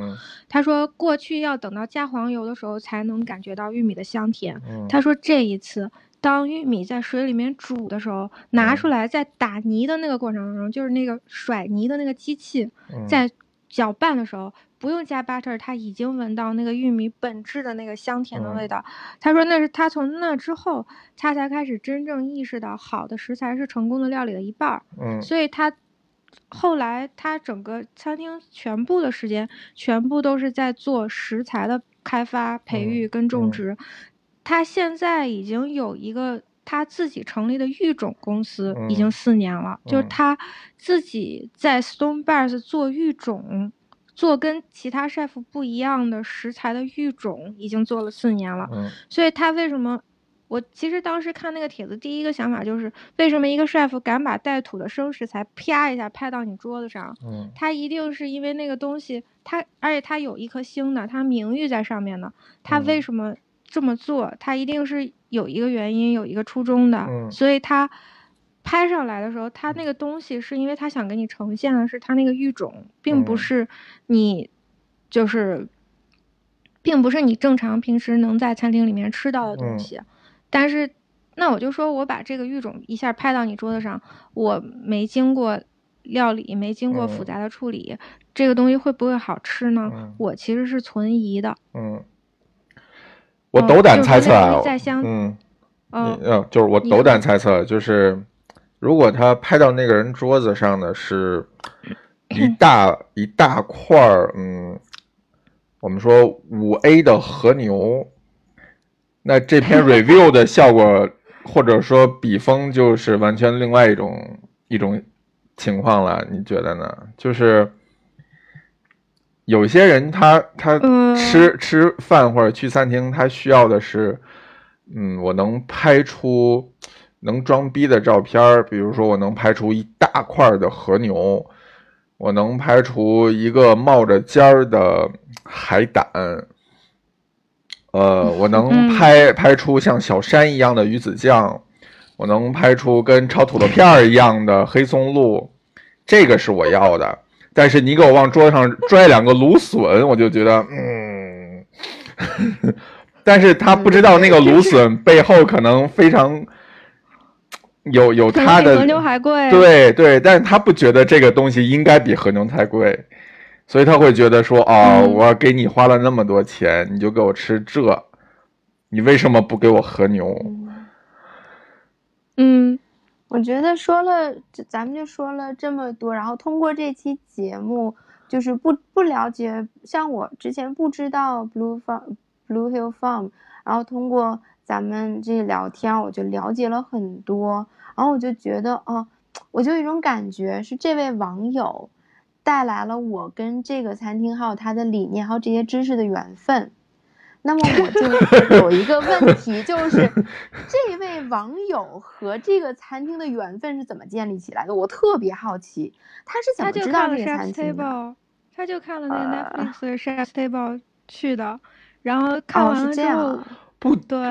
他说过去要等到加黄油的时候才能感觉到玉米的香甜。他说这一次当玉米在水里面煮的时候，拿出来在打泥的那个过程中，就是那个甩泥的那个机器在搅拌的时候。不用加 butter，他已经闻到那个玉米本质的那个香甜的味道。他说那是他从那之后，他才开始真正意识到好的食材是成功的料理的一半儿。嗯，所以他后来他整个餐厅全部的时间全部都是在做食材的开发、培育跟种植。他现在已经有一个他自己成立的育种公司，已经四年了，就是他自己在 Stone Bars 做育种。做跟其他 chef 不一样的食材的育种已经做了四年了，所以他为什么？我其实当时看那个帖子，第一个想法就是，为什么一个 chef 敢把带土的生食材啪一下拍到你桌子上？嗯，他一定是因为那个东西，他而且他有一颗星的，他名誉在上面呢。他为什么这么做？他一定是有一个原因，有一个初衷的。所以他。拍上来的时候，他那个东西是因为他想给你呈现的是他那个育种，并不是你，就是，并不是你正常平时能在餐厅里面吃到的东西。但是，那我就说我把这个育种一下拍到你桌子上，我没经过料理，没经过复杂的处理，这个东西会不会好吃呢？我其实是存疑的。嗯，我斗胆猜测啊，嗯，嗯，就是我斗胆猜测，就是。如果他拍到那个人桌子上的是一 (laughs) 大一大块儿，嗯，我们说五 A 的和牛，那这篇 (laughs) review 的效果或者说笔锋就是完全另外一种一种情况了，你觉得呢？就是有些人他他吃吃饭或者去餐厅，他需要的是，嗯，我能拍出。能装逼的照片儿，比如说我能拍出一大块的和牛，我能拍出一个冒着尖儿的海胆，呃，我能拍拍出像小山一样的鱼子酱，我能拍出跟炒土豆片儿一样的黑松露，这个是我要的。但是你给我往桌子上 (laughs) 拽两个芦笋，我就觉得，(laughs) 嗯，(laughs) 但是他不知道那个芦笋背后可能非常。有有他的和牛还贵，对对，但是他不觉得这个东西应该比和牛太贵，所以他会觉得说，哦，我给你花了那么多钱，你就给我吃这，你为什么不给我和牛？嗯，我觉得说了，咱们就说了这么多，然后通过这期节目，就是不不了解，像我之前不知道 Blue Farm Blue Hill Farm，然后通过。咱们这聊天，我就了解了很多，然后我就觉得，哦，我就有一种感觉，是这位网友带来了我跟这个餐厅还有他的理念还有这些知识的缘分。那么我就有一个问题，就是 (laughs) 这位网友和这个餐厅的缘分是怎么建立起来的？我特别好奇，他是怎么知道这个餐厅的？他就看了那个 Netflix 的 Chef's Table 去的，然后看完了之后。不，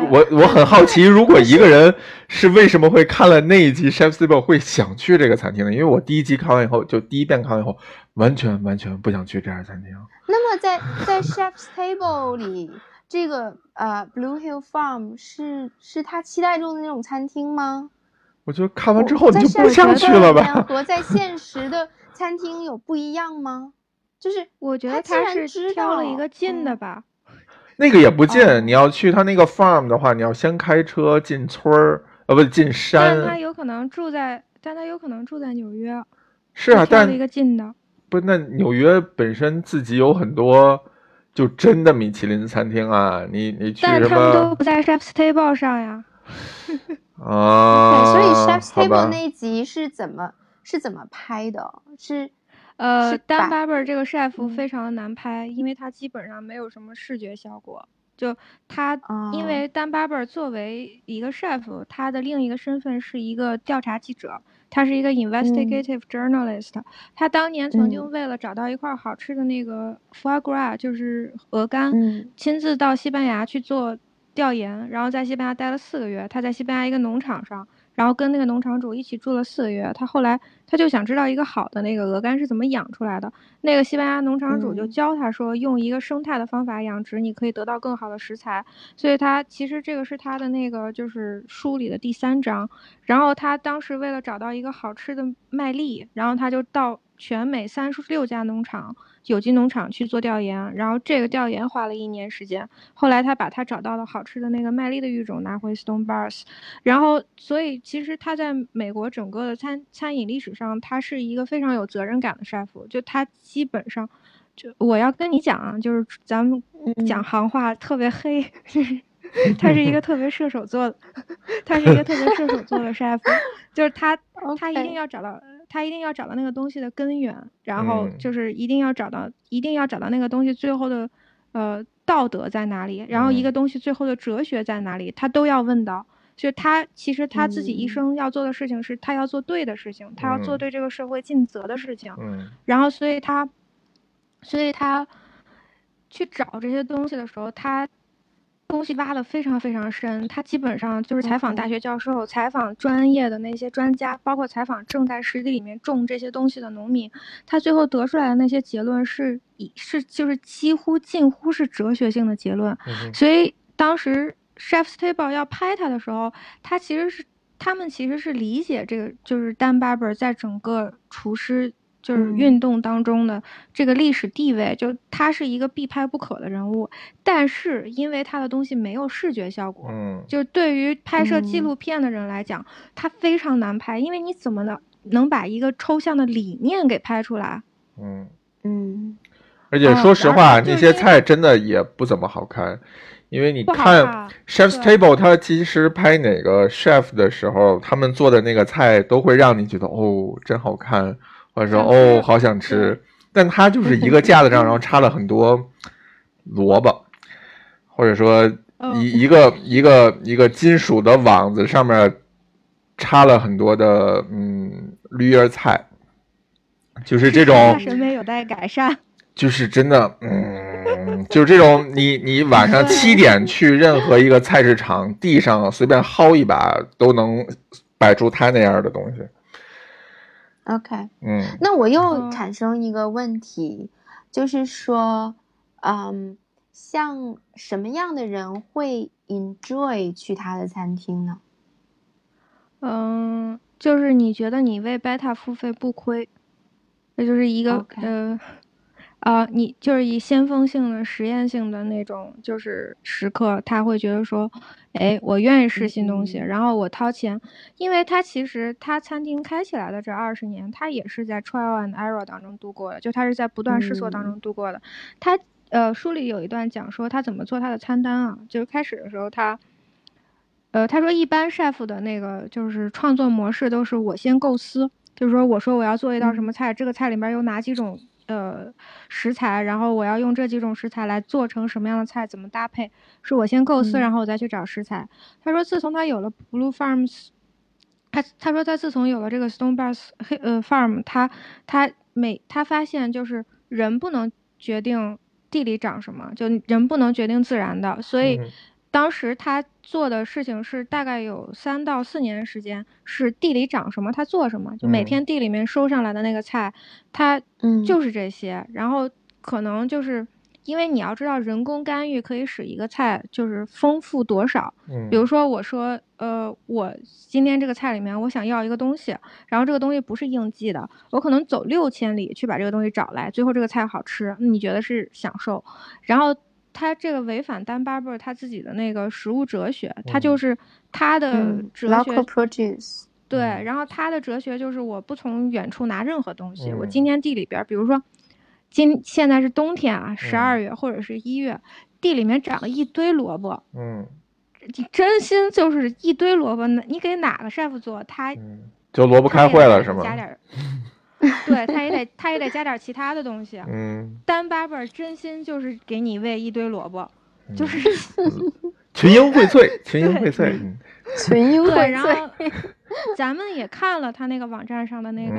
我我很好奇，如果一个人是为什么会看了那一集《Chef's Table》会想去这个餐厅呢？因为我第一集看完以后，就第一遍看完以后，完全完全不想去这家餐厅。那么在在《Chef's Table》里，这个呃 Blue Hill Farm 是是他期待中的那种餐厅吗？我觉得看完之后你就不想去了吧？和在现实的餐厅有不一样吗？就是我觉得他是挑了一个近的吧。那个也不近，你要去他那个 farm 的话，你要先开车进村儿，呃，不进山。但他有可能住在，但他有可能住在纽约。是啊，但一个近的。不，那纽约本身自己有很多就真的米其林餐厅啊，你你去什么？但他们都不在 Chef's Table 上呀。啊。(laughs) 对，所以 Chef's Table 那一集是怎么是怎么拍的？是。呃，Dan Barber 这个 chef 非常的难拍，因为他基本上没有什么视觉效果。就他，因为 Dan Barber 作为一个 chef，他的另一个身份是一个调查记者，他是一个 investigative journalist。他当年曾经为了找到一块好吃的那个 foie gras，就是鹅肝，亲自到西班牙去做调研，然后在西班牙待了四个月。他在西班牙一个农场上。然后跟那个农场主一起住了四个月，他后来他就想知道一个好的那个鹅肝是怎么养出来的。那个西班牙农场主就教他说，用一个生态的方法养殖，你可以得到更好的食材。所以他其实这个是他的那个就是书里的第三章。然后他当时为了找到一个好吃的麦粒，然后他就到全美三十六家农场。有机农场去做调研，然后这个调研花了一年时间。后来他把他找到了好吃的那个麦粒的育种拿回 Stone Bars，然后所以其实他在美国整个的餐餐饮历史上，他是一个非常有责任感的 chef。就他基本上，就我要跟你讲啊，就是咱们讲行话特别黑，(laughs) 他是一个特别射手座的，(laughs) 他是一个特别射手座的 chef，就是他 (laughs) 他一定要找到。他一定要找到那个东西的根源，然后就是一定要找到，一定要找到那个东西最后的，呃，道德在哪里，然后一个东西最后的哲学在哪里，他都要问到。就他其实他自己一生要做的事情是，他要做对的事情，他要做对这个社会尽责的事情。嗯。然后，所以他，所以他去找这些东西的时候，他。东西挖的非常非常深，他基本上就是采访大学教授、采访专业的那些专家，包括采访正在实地里面种这些东西的农民，他最后得出来的那些结论是以是就是几乎近乎是哲学性的结论。所以当时 Chef's Table 要拍他的时候，他其实是他们其实是理解这个就是 Dan Barber 在整个厨师。就是运动当中的这个历史地位，就他是一个必拍不可的人物，但是因为他的东西没有视觉效果，嗯，就对于拍摄纪录片的人来讲，他非常难拍，因为你怎么能能把一个抽象的理念给拍出来？嗯嗯，而且说实话，那些菜真的也不怎么好看，因为你看 Chef's Table，他其实拍哪个 chef 的时候，他们做的那个菜都会让你觉得哦，真好看。或者说哦，好想吃，但它就是一个架子上，然后插了很多萝卜，或者说一一个一个一个金属的网子上面插了很多的嗯绿叶菜，就是这种审美有待改善，(laughs) 就是真的嗯，就是这种你你晚上七点去任何一个菜市场，地上随便薅一把都能摆出它那样的东西。OK，嗯，那我又产生一个问题，就是说，嗯，像什么样的人会 enjoy 去他的餐厅呢？嗯，就是你觉得你为 beta 付费不亏，那就是一个呃。啊，你就是以先锋性的、实验性的那种，就是时刻，他会觉得说，哎，我愿意试新东西，然后我掏钱，因为他其实他餐厅开起来的这二十年，他也是在 trial and error 当中度过的，就他是在不断试错当中度过的。他呃，书里有一段讲说他怎么做他的餐单啊，就是开始的时候他，呃，他说一般 chef 的那个就是创作模式都是我先构思，就是说我说我要做一道什么菜，这个菜里面有哪几种。呃，食材，然后我要用这几种食材来做成什么样的菜，怎么搭配？是我先构思，然后我再去找食材。他说，自从他有了 Blue Farms，他他说他自从有了这个 Stone Bars 黑呃 Farm，他他每他发现就是人不能决定地里长什么，就人不能决定自然的，所以。当时他做的事情是大概有三到四年的时间，是地里长什么他做什么，就每天地里面收上来的那个菜，他嗯就是这些。然后可能就是因为你要知道，人工干预可以使一个菜就是丰富多少。嗯，比如说我说，呃，我今天这个菜里面我想要一个东西，然后这个东西不是应季的，我可能走六千里去把这个东西找来，最后这个菜好吃，你觉得是享受？然后。他这个违反丹巴贝他自己的那个食物哲学，他就是他的哲学。对，然后他的哲学就是我不从远处拿任何东西，我今天地里边，比如说今现在是冬天啊，十二月或者是一月，地里面长了一堆萝卜，嗯，你真心就是一堆萝卜，呢，你给哪个 chef 做，他就萝卜开会了是吗？加点。(laughs) 对，他也得他也得加点其他的东西。嗯，单八辈真心就是给你喂一堆萝卜，就是群英荟萃，群英荟萃，群英荟萃。然后咱们也看了他那个网站上的那个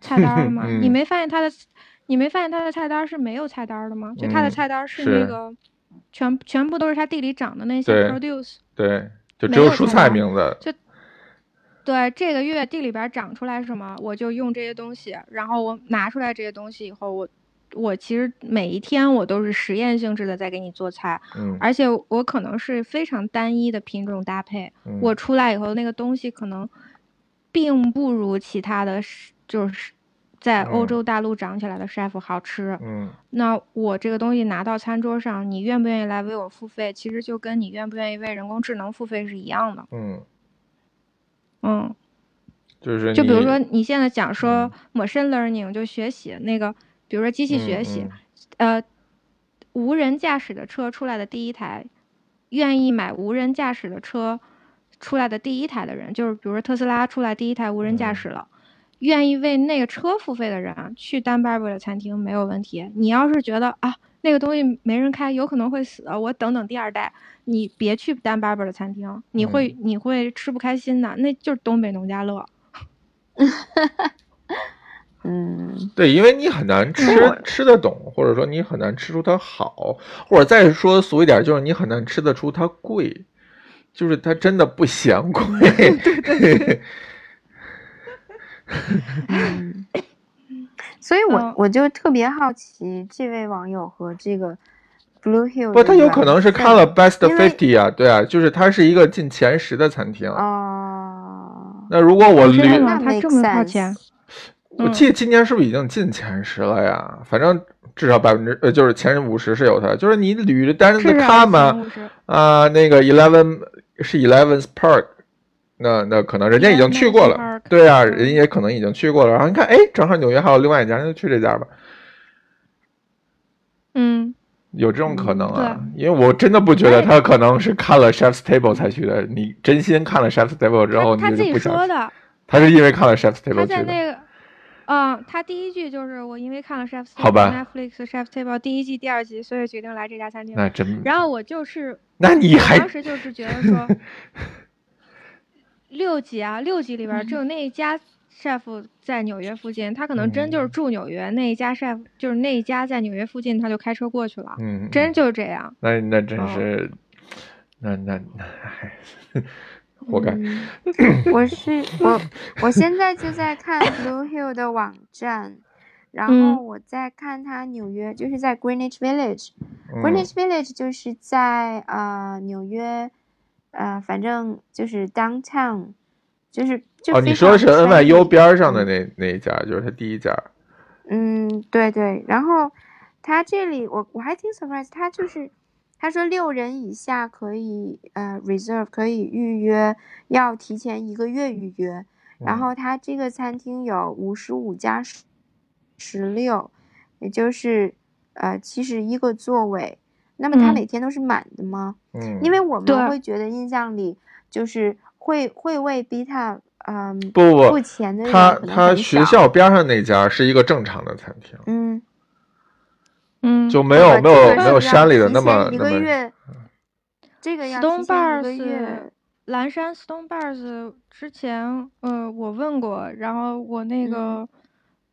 菜单嘛，你没发现他的，你没发现他的菜单是没有菜单的吗？就他的菜单是那个全全部都是他地里长的那些 produce，对，就只有蔬菜名字。就对，这个月地里边长出来什么，我就用这些东西。然后我拿出来这些东西以后，我我其实每一天我都是实验性质的在给你做菜，嗯，而且我可能是非常单一的品种搭配，我出来以后那个东西可能并不如其他的，就是在欧洲大陆长起来的 chef 好吃，嗯，那我这个东西拿到餐桌上，你愿不愿意来为我付费？其实就跟你愿不愿意为人工智能付费是一样的，嗯。嗯，就是就比如说你现在讲说 machine learning 就学习那个，比如说机器学习，呃，无人驾驶的车出来的第一台，愿意买无人驾驶的车出来的第一台的人，就是比如说特斯拉出来第一台无人驾驶了，愿意为那个车付费的人去丹巴尔的餐厅没有问题。你要是觉得啊那个东西没人开，有可能会死，我等等第二代。你别去丹巴尔的餐厅，你会你会吃不开心的，那就是东北农家乐。(laughs) 嗯，对，因为你很难吃吃得懂，或者说你很难吃出它好，或者再说俗一点，就是你很难吃得出它贵，就是它真的不嫌贵。(laughs) 对对对。(laughs) 所以我我就特别好奇这位网友和这个。Blue Hill 不，他有可能是看了 Best Fifty 啊，对啊，就是它是一个进前十的餐厅哦。那如果我捋，那他这么靠前，我记得今年是不是已经进前十了呀？反正至少百分之呃，就是前五十是有它。就是你捋着单子看嘛，啊，那个 Eleven 是 Eleven's Park，那那可能人家已经去过了，对啊，人也可能已经去过了。然后你看，哎，正好纽约还有另外一家，那就去这家吧。嗯。有这种可能啊，因为我真的不觉得他可能是看了 Chef's Table 才去的。你真心看了 Chef's Table 之后，你就不想。他说的。他是因为看了 Chef's Table 去的。他在那个，嗯，他第一句就是我因为看了 Chef's Table。好吧。Netflix Chef's Table 第一季、第二集，所以决定来这家餐厅。那真。然后我就是。那你还。当时就是觉得说，(laughs) 六集啊，六集里边只有那一家。chef 在纽约附近，他可能真就是住纽约那一家 chef，就是那一家在纽约附近，他就开车过去了。嗯，真就是这样。那那真是，那那那，(laughs) 活该。我是我，我现在就在看 Blue Hill 的网站，然后我在看他纽约，就是在 Greenwich Village。Greenwich Village 就是在呃纽约，呃，反正就是 downtown。就是哦，你说的是 NYU 边上的那那一家，就是他第一家。嗯，对对。然后他这里，我我还挺 surprise，他就是他说六人以下可以呃 reserve 可以预约，要提前一个月预约。然后他这个餐厅有五十五加十十六，也就是呃七十一个座位。那么他每天都是满的吗？嗯，因为我们会觉得印象里就是。会会为 Beta 嗯不不付钱的他他学校边上那家是一一个正常的餐厅，嗯嗯，就没有没有没有山里的那么一个月，这个要提前一个月。蓝山 Stone Bars 之前，呃，我问过，然后我那个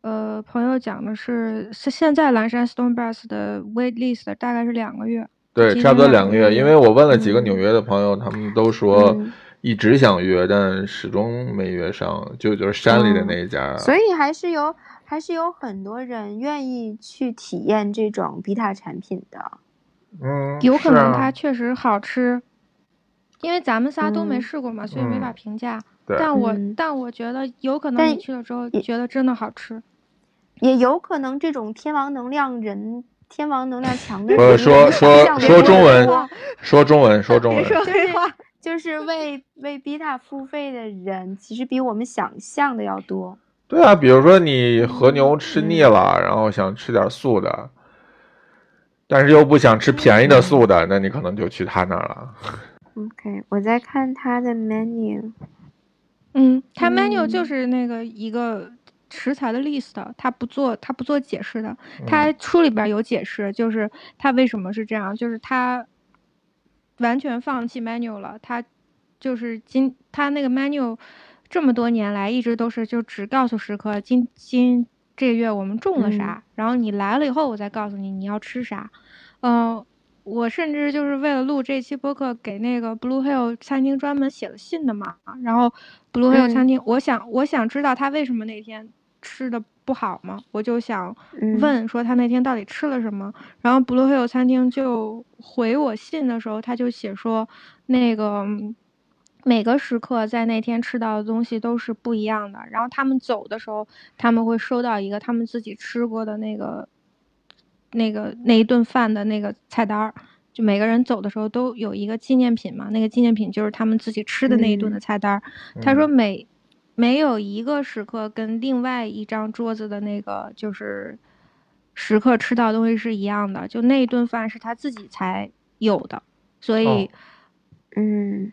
呃朋友讲的是，是现在蓝山 Stonebass 的 wait list 大概是两个月，对，差不多两个月，因为我问了几个纽约的朋友，他们都说。一直想约，但始终没约上，就就是山里的那一家。所以还是有，还是有很多人愿意去体验这种 Beta 产品的。嗯，有可能它确实好吃，因为咱们仨都没试过嘛，所以没法评价。但我但我觉得有可能你去了之后觉得真的好吃，也有可能这种天王能量人，天王能量强的人说说说中文，说中文，说中文，别说黑话。就是为为 Beta 付费的人，其实比我们想象的要多。对啊，比如说你和牛吃腻了，然后想吃点素的，但是又不想吃便宜的素的，那你可能就去他那儿了。OK，我在看他的 menu。嗯，他 menu 就是那个一个食材的 list，他不做他不做解释的。他书里边有解释，就是他为什么是这样，就是他完全放弃 menu 了。他就是今他那个 menu 这么多年来一直都是就只告诉食客今今这个月我们种了啥，然后你来了以后我再告诉你你要吃啥。嗯，我甚至就是为了录这期播客给那个 Blue Hill 餐厅专门写了信的嘛。然后 Blue Hill 餐厅，我想我想知道他为什么那天。吃的不好吗？我就想问说他那天到底吃了什么。然后 Blue Hill 餐厅就回我信的时候，他就写说，那个每个食客在那天吃到的东西都是不一样的。然后他们走的时候，他们会收到一个他们自己吃过的那个那个那一顿饭的那个菜单儿。就每个人走的时候都有一个纪念品嘛，那个纪念品就是他们自己吃的那一顿的菜单儿。他说每。没有一个食客跟另外一张桌子的那个就是食客吃到东西是一样的，就那一顿饭是他自己才有的，所以，嗯，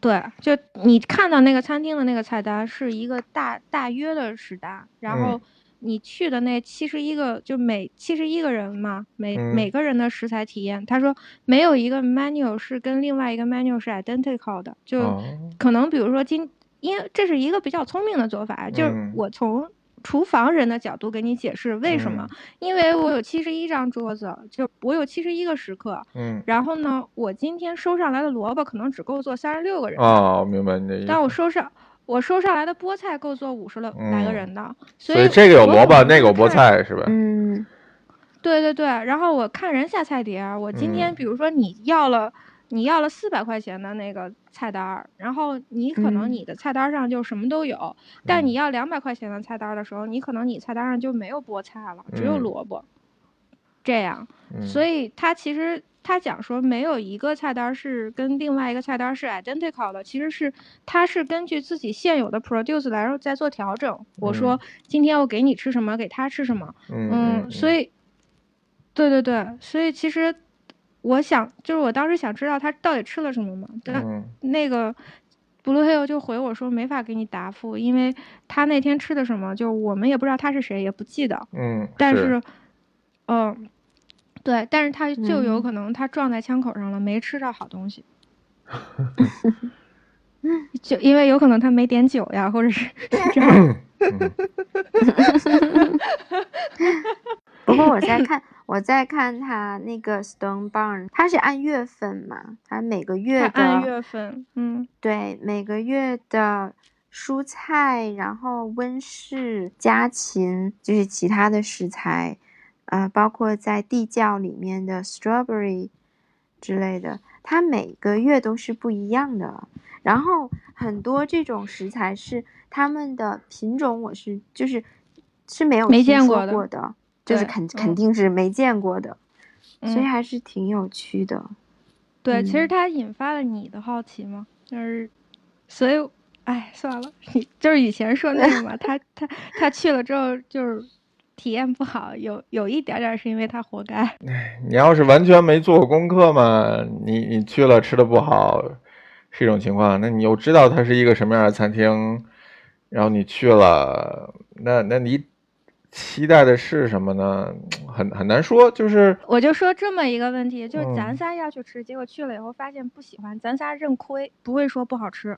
对，就你看到那个餐厅的那个菜单是一个大大约的食单，然后你去的那七十一个就每七十一个人嘛，每每个人的食材体验，他说没有一个 menu 是跟另外一个 menu 是 identical 的，就可能比如说今。因为这是一个比较聪明的做法，就是我从厨房人的角度给你解释为什么。因为我有七十一张桌子，就我有七十一个食客。嗯。然后呢，我今天收上来的萝卜可能只够做三十六个人。哦，明白你的意思。但我收上我收上来的菠菜够做五十来来个人的，所以这个有萝卜，那个有菠菜是吧？嗯。对对对，然后我看人下菜碟，我今天比如说你要了。你要了四百块钱的那个菜单儿，然后你可能你的菜单上就什么都有，但你要两百块钱的菜单的时候，你可能你菜单上就没有菠菜了，只有萝卜。这样，所以他其实他讲说没有一个菜单是跟另外一个菜单是 identical 的，其实是他是根据自己现有的 produce 来在做调整。我说今天我给你吃什么，给他吃什么，嗯，所以，对对对，所以其实。我想，就是我当时想知道他到底吃了什么嘛。但那个 Blue Hill 就回我说没法给你答复，因为他那天吃的什么，就我们也不知道他是谁，也不记得。嗯。但是，嗯，对，但是他就有可能他撞在枪口上了，没吃到好东西。(laughs) 就因为有可能他没点酒呀，或者是 (laughs) 这样。(laughs) 不过我在看。我在看他那个 Stone Barn，他是按月份嘛？他每个月的按月份，嗯，对，每个月的蔬菜，然后温室、家禽，就是其他的食材，呃，包括在地窖里面的 strawberry 之类的，它每个月都是不一样的。然后很多这种食材是他们的品种，我是就是是没有没见过的。就是肯肯定是没见过的，所以还是挺有趣的。对，其实它引发了你的好奇嘛，就是，所以，哎，算了，就是以前说那个嘛，他 (laughs) 他他去了之后就是体验不好，有有一点点是因为他活该。哎，你要是完全没做过功课嘛，你你去了吃的不好是一种情况，那你又知道它是一个什么样的餐厅，然后你去了，那那你。期待的是什么呢？(tsk) 很很难说，就是我就说这么一个问题，就是咱仨要去吃，结果去了以后发现不喜欢，咱仨认亏，不会说不好吃。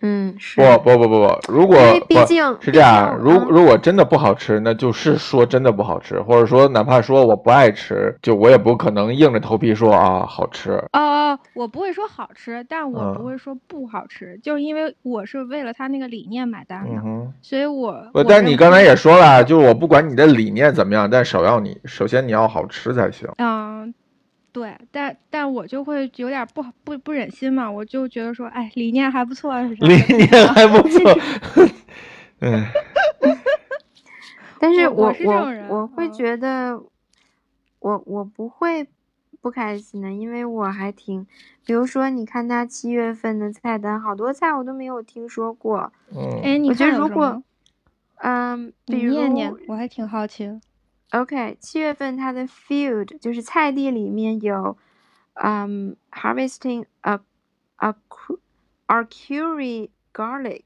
嗯，不不不不不，如果毕竟是这样，如如果真的不好吃，那就是说真的不好吃，或者说哪怕说我不爱吃，就我也不可能硬着头皮说啊好吃。哦哦，我不会说好吃，但我不会说不好吃，就是因为我是为了他那个理念买单的，所以我。但你刚才也说了，就是我不管你的理念怎么样，但首要你首先你要好吃才行。嗯。对，但但我就会有点不不不忍心嘛，我就觉得说，哎，理念还不错，理念还不错，(laughs) (laughs) 嗯。但是我我我会觉得，我我不会不开心的，因为我还挺，比如说，你看他七月份的菜单，好多菜我都没有听说过。嗯。哎，你看如果，嗯，比如念念，我还挺好奇。OK，七月份它的 field 就是菜地里面有，嗯，harvesting a a arcuri garlic，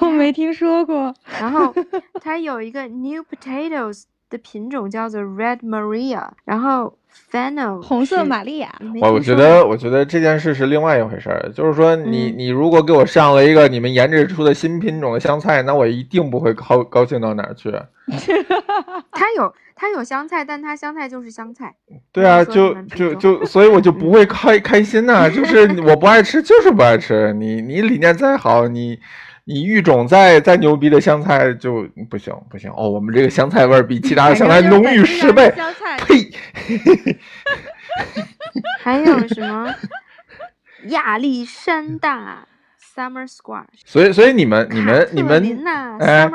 我没听说过。然后它有一个 New Potatoes 的品种叫做 Red Maria，然后 Fennel 红色玛利亚。我我觉得，我觉得这件事是另外一回事儿。就是说，你你如果给我上了一个你们研制出的新品种的香菜，那我一定不会高高兴到哪儿去。(laughs) 它有它有香菜，但它香菜就是香菜。对啊，就就就，所以我就不会开 (laughs) 开心呐。就是我不爱吃，就是不爱吃。你你理念再好，你。你育种再再牛逼的香菜就不行不行哦，我们这个香菜味儿比其他的香菜浓郁十倍。呸！(laughs) 还有什么 (laughs) 亚历山大 summer squash？所以所以你们你们你们哎，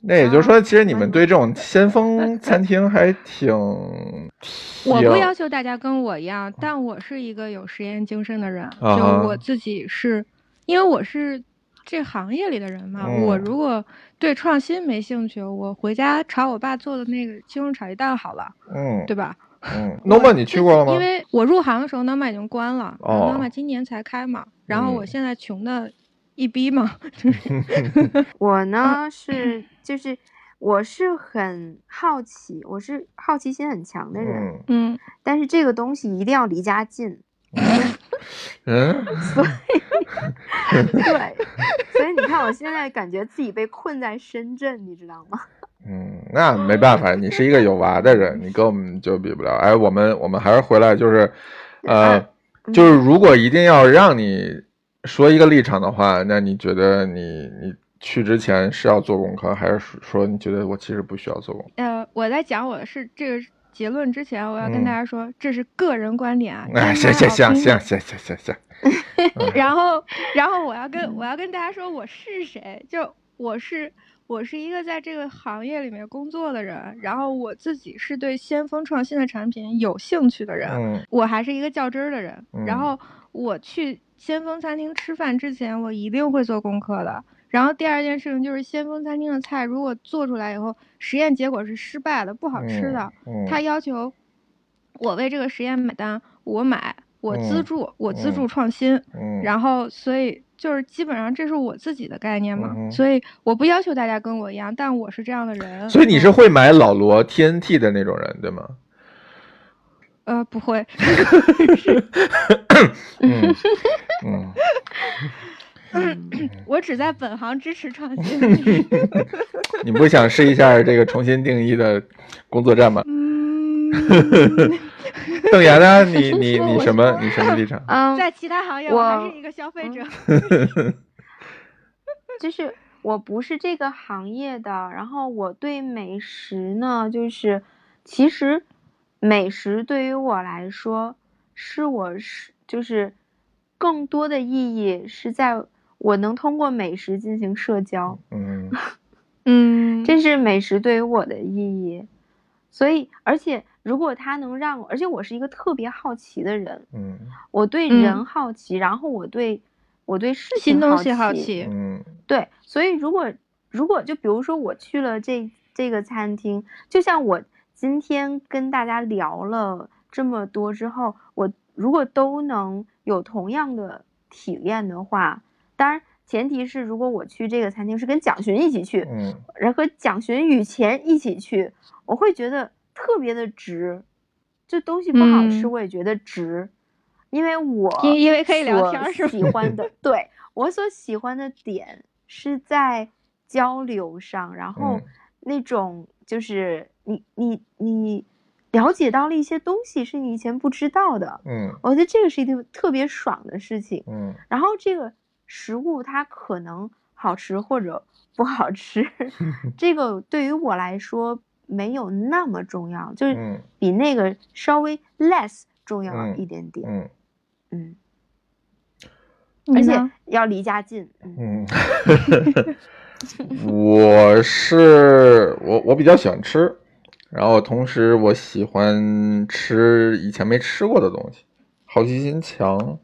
那也就是说，其实你们对这种先锋餐厅还挺 (laughs)…… 我不要求大家跟我一样，但我是一个有实验精神的人，就我自己是因为我是。这行业里的人嘛，我如果对创新没兴趣，我回家炒我爸做的那个西红柿炒鸡蛋好了，嗯，对吧？(laughs) 嗯，Noma 你去过了吗？因为我入行的时候，Noma 已经关了，Noma 今年才开嘛。然后我现在穷的一逼嘛。(laughs) (laughs) 我呢是就是我是很好奇，我是好奇心很强的人，嗯，但是这个东西一定要离家近。(laughs) 嗯，所以，(laughs) 对，所以你看，我现在感觉自己被困在深圳，你知道吗？(laughs) 嗯，那没办法，你是一个有娃的人，你跟我们就比不了。哎，我们我们还是回来，就是，呃，就是如果一定要让你说一个立场的话，那你觉得你你去之前是要做功课，还是说你觉得我其实不需要做功课？呃，我在讲我的是这个。结论之前，我要跟大家说，这是个人观点啊。哎，行行行行行行行行。然后，然后我要跟我要跟大家说，我是谁？就我是我是一个在这个行业里面工作的人，然后我自己是对先锋创新的产品有兴趣的人，我还是一个较真儿的人。然后我去先锋餐厅吃饭之前，我一定会做功课的。然后第二件事情就是先锋餐厅的菜，如果做出来以后实验结果是失败的、不好吃的，他要求我为这个实验买单，我买，我资助，我资助创新。然后所以就是基本上这是我自己的概念嘛，所以我不要求大家跟我一样，但我是这样的人。所以你是会买老罗 TNT 的那种人，对吗？呃，不会。嗯 (laughs) (laughs) 嗯。(laughs) 我只在本行支持创新。(laughs) 你不想试一下这个重新定义的工作站吗？(laughs) 邓岩呢？你 (laughs) 你你什么？你什么立场？嗯在其他行业，我还是一个消费者。就是我不是这个行业的，然后我对美食呢，就是其实美食对于我来说，是我是就是更多的意义是在。我能通过美食进行社交，嗯 (laughs) 嗯，这是美食对于我的意义。所以，而且如果它能让，而且我是一个特别好奇的人，嗯，我对人好奇，然后我对我对事情新东西好奇，嗯，对。所以，如果如果就比如说我去了这这个餐厅，就像我今天跟大家聊了这么多之后，我如果都能有同样的体验的话。当然，前提是如果我去这个餐厅是跟蒋勋一起去，嗯，然后和蒋勋雨前一起去，我会觉得特别的值。这东西不好吃，我也觉得值，因为我因因为可以聊天是喜欢的，对我所喜欢的点是在交流上，然后那种就是你你你了解到了一些东西是你以前不知道的，嗯，我觉得这个是一个特别爽的事情，嗯，然后这个。食物它可能好吃或者不好吃，(laughs) 这个对于我来说没有那么重要，就是比那个稍微 less 重要一点点。嗯嗯，而且要离家近。嗯，(laughs) 我是我我比较喜欢吃，然后同时我喜欢吃以前没吃过的东西，好奇心强，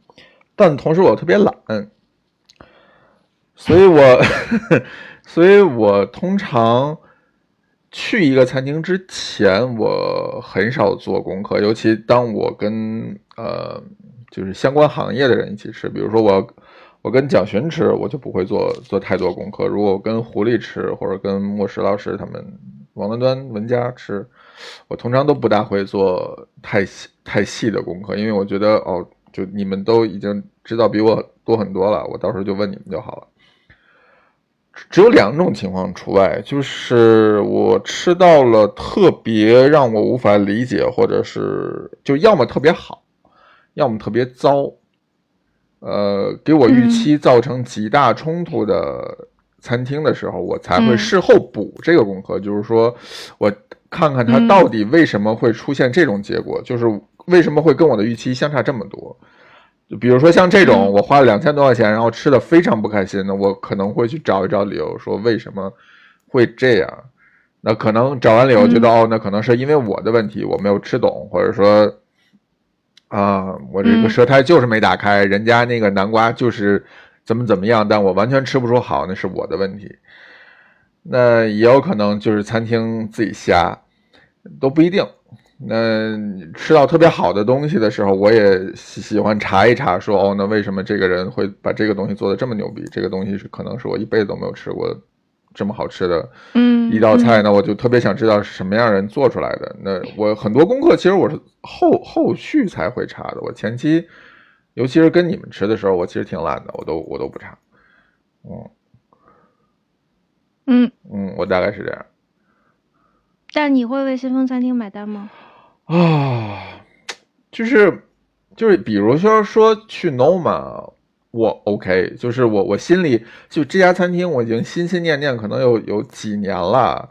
但同时我特别懒。所以，我，(laughs) 所以我通常去一个餐厅之前，我很少做功课，尤其当我跟呃，就是相关行业的人一起吃，比如说我，我跟蒋勋吃，我就不会做做太多功课。如果我跟狐狸吃，或者跟莫石老师他们王端端文佳吃，我通常都不大会做太细太细的功课，因为我觉得哦，就你们都已经知道比我多很多了，我到时候就问你们就好了。只有两种情况除外，就是我吃到了特别让我无法理解，或者是就要么特别好，要么特别糟，呃，给我预期造成极大冲突的餐厅的时候，我才会事后补这个功课，就是说我看看它到底为什么会出现这种结果，就是为什么会跟我的预期相差这么多。就比如说像这种，我花了两千多块钱，然后吃的非常不开心的，我可能会去找一找理由，说为什么会这样。那可能找完理由，觉得哦，那可能是因为我的问题，我没有吃懂，或者说啊，我这个舌苔就是没打开，人家那个南瓜就是怎么怎么样，但我完全吃不出好，那是我的问题。那也有可能就是餐厅自己瞎，都不一定。那吃到特别好的东西的时候，我也喜喜欢查一查，说哦，那为什么这个人会把这个东西做的这么牛逼？这个东西是可能是我一辈子都没有吃过这么好吃的，嗯，一道菜。那我就特别想知道是什么样人做出来的。那我很多功课其实我是后后续才会查的，我前期，尤其是跟你们吃的时候，我其实挺懒的，我都我都不查。嗯嗯嗯，我大概是这样。但你会为先锋餐厅买单吗？啊，就是就是，比如说说去 Noma，我 OK，就是我我心里就这家餐厅我已经心心念念，可能有有几年了，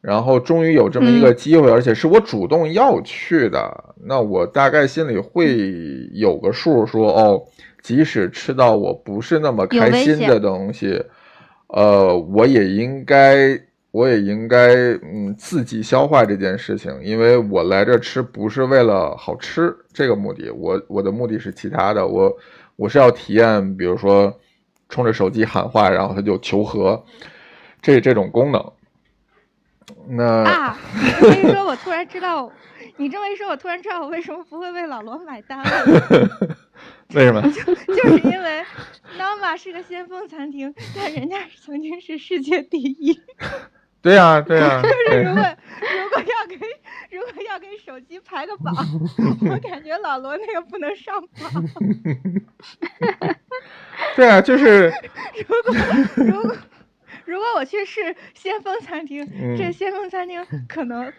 然后终于有这么一个机会，而且是我主动要去的，那我大概心里会有个数，说哦，即使吃到我不是那么开心的东西，呃，我也应该。我也应该嗯自己消化这件事情，因为我来这吃不是为了好吃这个目的，我我的目的是其他的，我我是要体验，比如说冲着手机喊话，然后他就求和，这这种功能。那啊，(laughs) 所以说我突然知道，你这么一说，我突然知道我为什么不会为老罗买单了。(laughs) 为什么？就 (laughs) 就是因为 Nama 是个先锋餐厅，但人家曾经是世界第一。对呀，对呀。(laughs) 就是如果如果要给 (laughs) 如果要给手机排个榜，(laughs) 我感觉老罗那个不能上榜。对啊，就是。如果如果如果我去试先锋餐厅，这先锋餐厅可能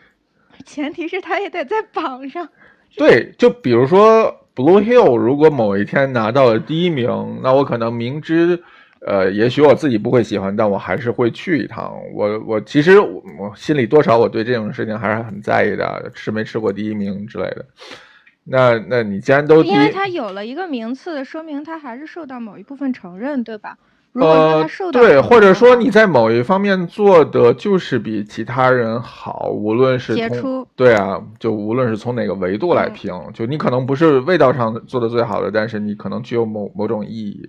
前提是他也得在榜上。对，就比如说 Blue Hill，如果某一天拿到了第一名，那我可能明知。呃，也许我自己不会喜欢，但我还是会去一趟。我我其实我心里多少我对这种事情还是很在意的，吃没吃过第一名之类的。那那你既然都因为他有了一个名次，说明他还是受到某一部分承认，对吧？呃，对，或者说你在某一方面做的就是比其他人好，无论是从对啊，就无论是从哪个维度来评，就你可能不是味道上做的最好的，但是你可能具有某某种意义。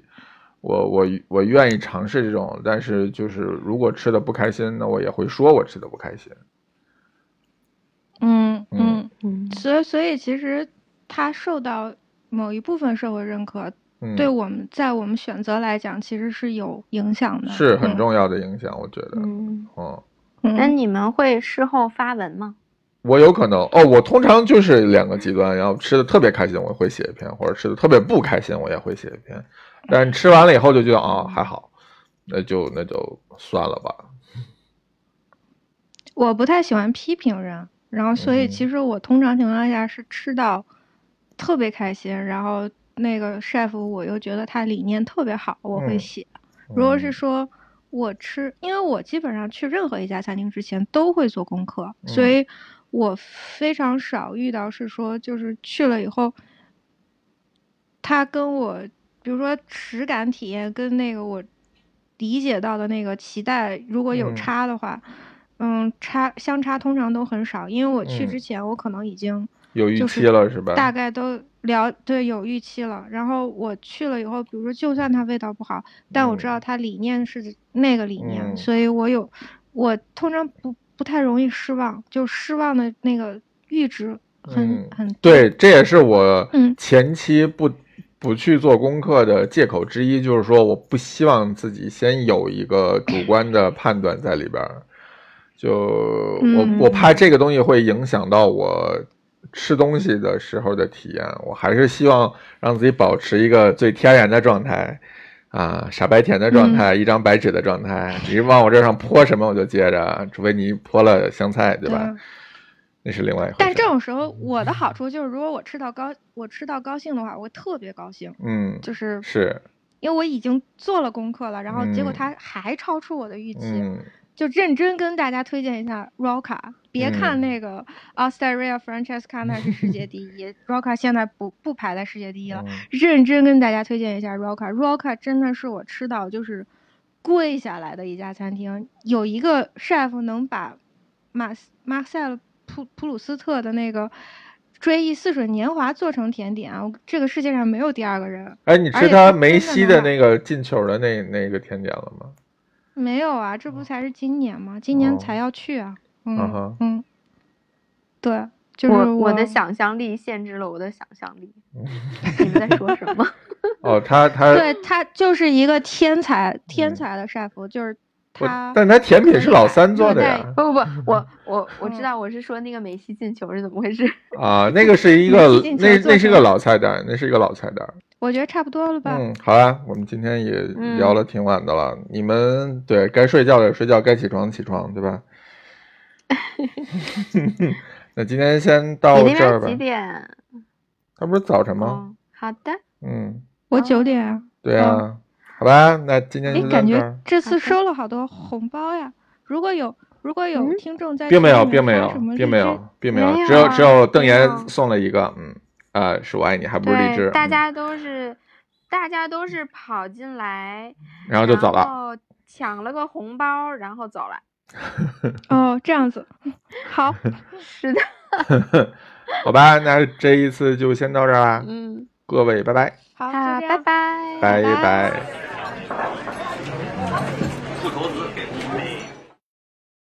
我我我愿意尝试这种，但是就是如果吃的不开心，那我也会说我吃的不开心。嗯嗯嗯，所以所以其实他受到某一部分社会认可，对我们在我们选择来讲，其实是有影响的，是很重要的影响，我觉得。嗯嗯，那你们会事后发文吗？我有可能哦，我通常就是两个极端，然后吃的特别开心，我会写一篇；或者吃的特别不开心，我也会写一篇。但吃完了以后就觉得啊还好，那就那就算了吧。(laughs) 我不太喜欢批评人，然后所以其实我通常情况下是吃到特别开心，然后那个 chef 我又觉得他理念特别好，我会写。如果是说我吃，因为我基本上去任何一家餐厅之前都会做功课，所以我非常少遇到是说就是去了以后，他跟我。比如说实感体验跟那个我理解到的那个期待如果有差的话，嗯，差相差通常都很少，因为我去之前我可能已经有预期了，是吧？大概都了对有预期了，然后我去了以后，比如说就算它味道不好，但我知道它理念是那个理念，所以我有我通常不不太容易失望，就失望的那个阈值很很对，这也是我前期不。不去做功课的借口之一，就是说我不希望自己先有一个主观的判断在里边儿，就我我怕这个东西会影响到我吃东西的时候的体验，我还是希望让自己保持一个最天然的状态。啊，傻白甜的状态，一张白纸的状态，你往我这上泼什么我就接着，除非你泼了香菜，对吧？那是另外一回事。但这种时候，我的好处就是，如果我吃到高，我吃到高兴的话，我会特别高兴。嗯，就是是，因为我已经做了功课了，然后结果它还超出我的预期。就认真跟大家推荐一下 Roca，别看那个 a u s t r i a Francesca 那是世界第一，(laughs) Roca 现在不不排在世界第一了。认真跟大家推荐一下 Roca，Roca 真的是我吃到就是跪下来的一家餐厅。有一个 chef 能把马马塞尔普普鲁斯特的那个追忆似水年华做成甜点啊，这个世界上没有第二个人。哎，你吃他梅西的那个进球的那那个甜点了吗？没有啊，这不才是今年吗？今年才要去啊。嗯嗯，对，就是我我的想象力限制了我的想象力。(laughs) 你们在说什么？哦，他他对他就是一个天才天才的 chef，就是他。但他甜品是老三做的呀。不不不，我我我知道，我是说那个梅西进球是怎么回事啊？那个是一个那那是个老菜单，那是一个老菜单。我觉得差不多了吧。嗯，好啊，我们今天也聊了挺晚的了。你们对该睡觉的睡觉，该起床起床，对吧？(laughs) 那今天先到这儿吧。几点？他不是早晨吗？好的。嗯，我九点。对啊，好吧，那今天你感觉这次收了好多红包呀？如果有如果有听众在，并没有，并没有，并没有，并没有，只有只有邓岩送了一个，嗯。啊，是我爱你，还不是荔枝。大家都是，大家都是跑进来，然后就走了，抢了个红包，然后走了。(laughs) 哦，这样子，好，(laughs) 是的。(laughs) 好吧，那这一次就先到这儿啦。嗯，各位，拜拜。好，拜拜，拜拜。Thank you.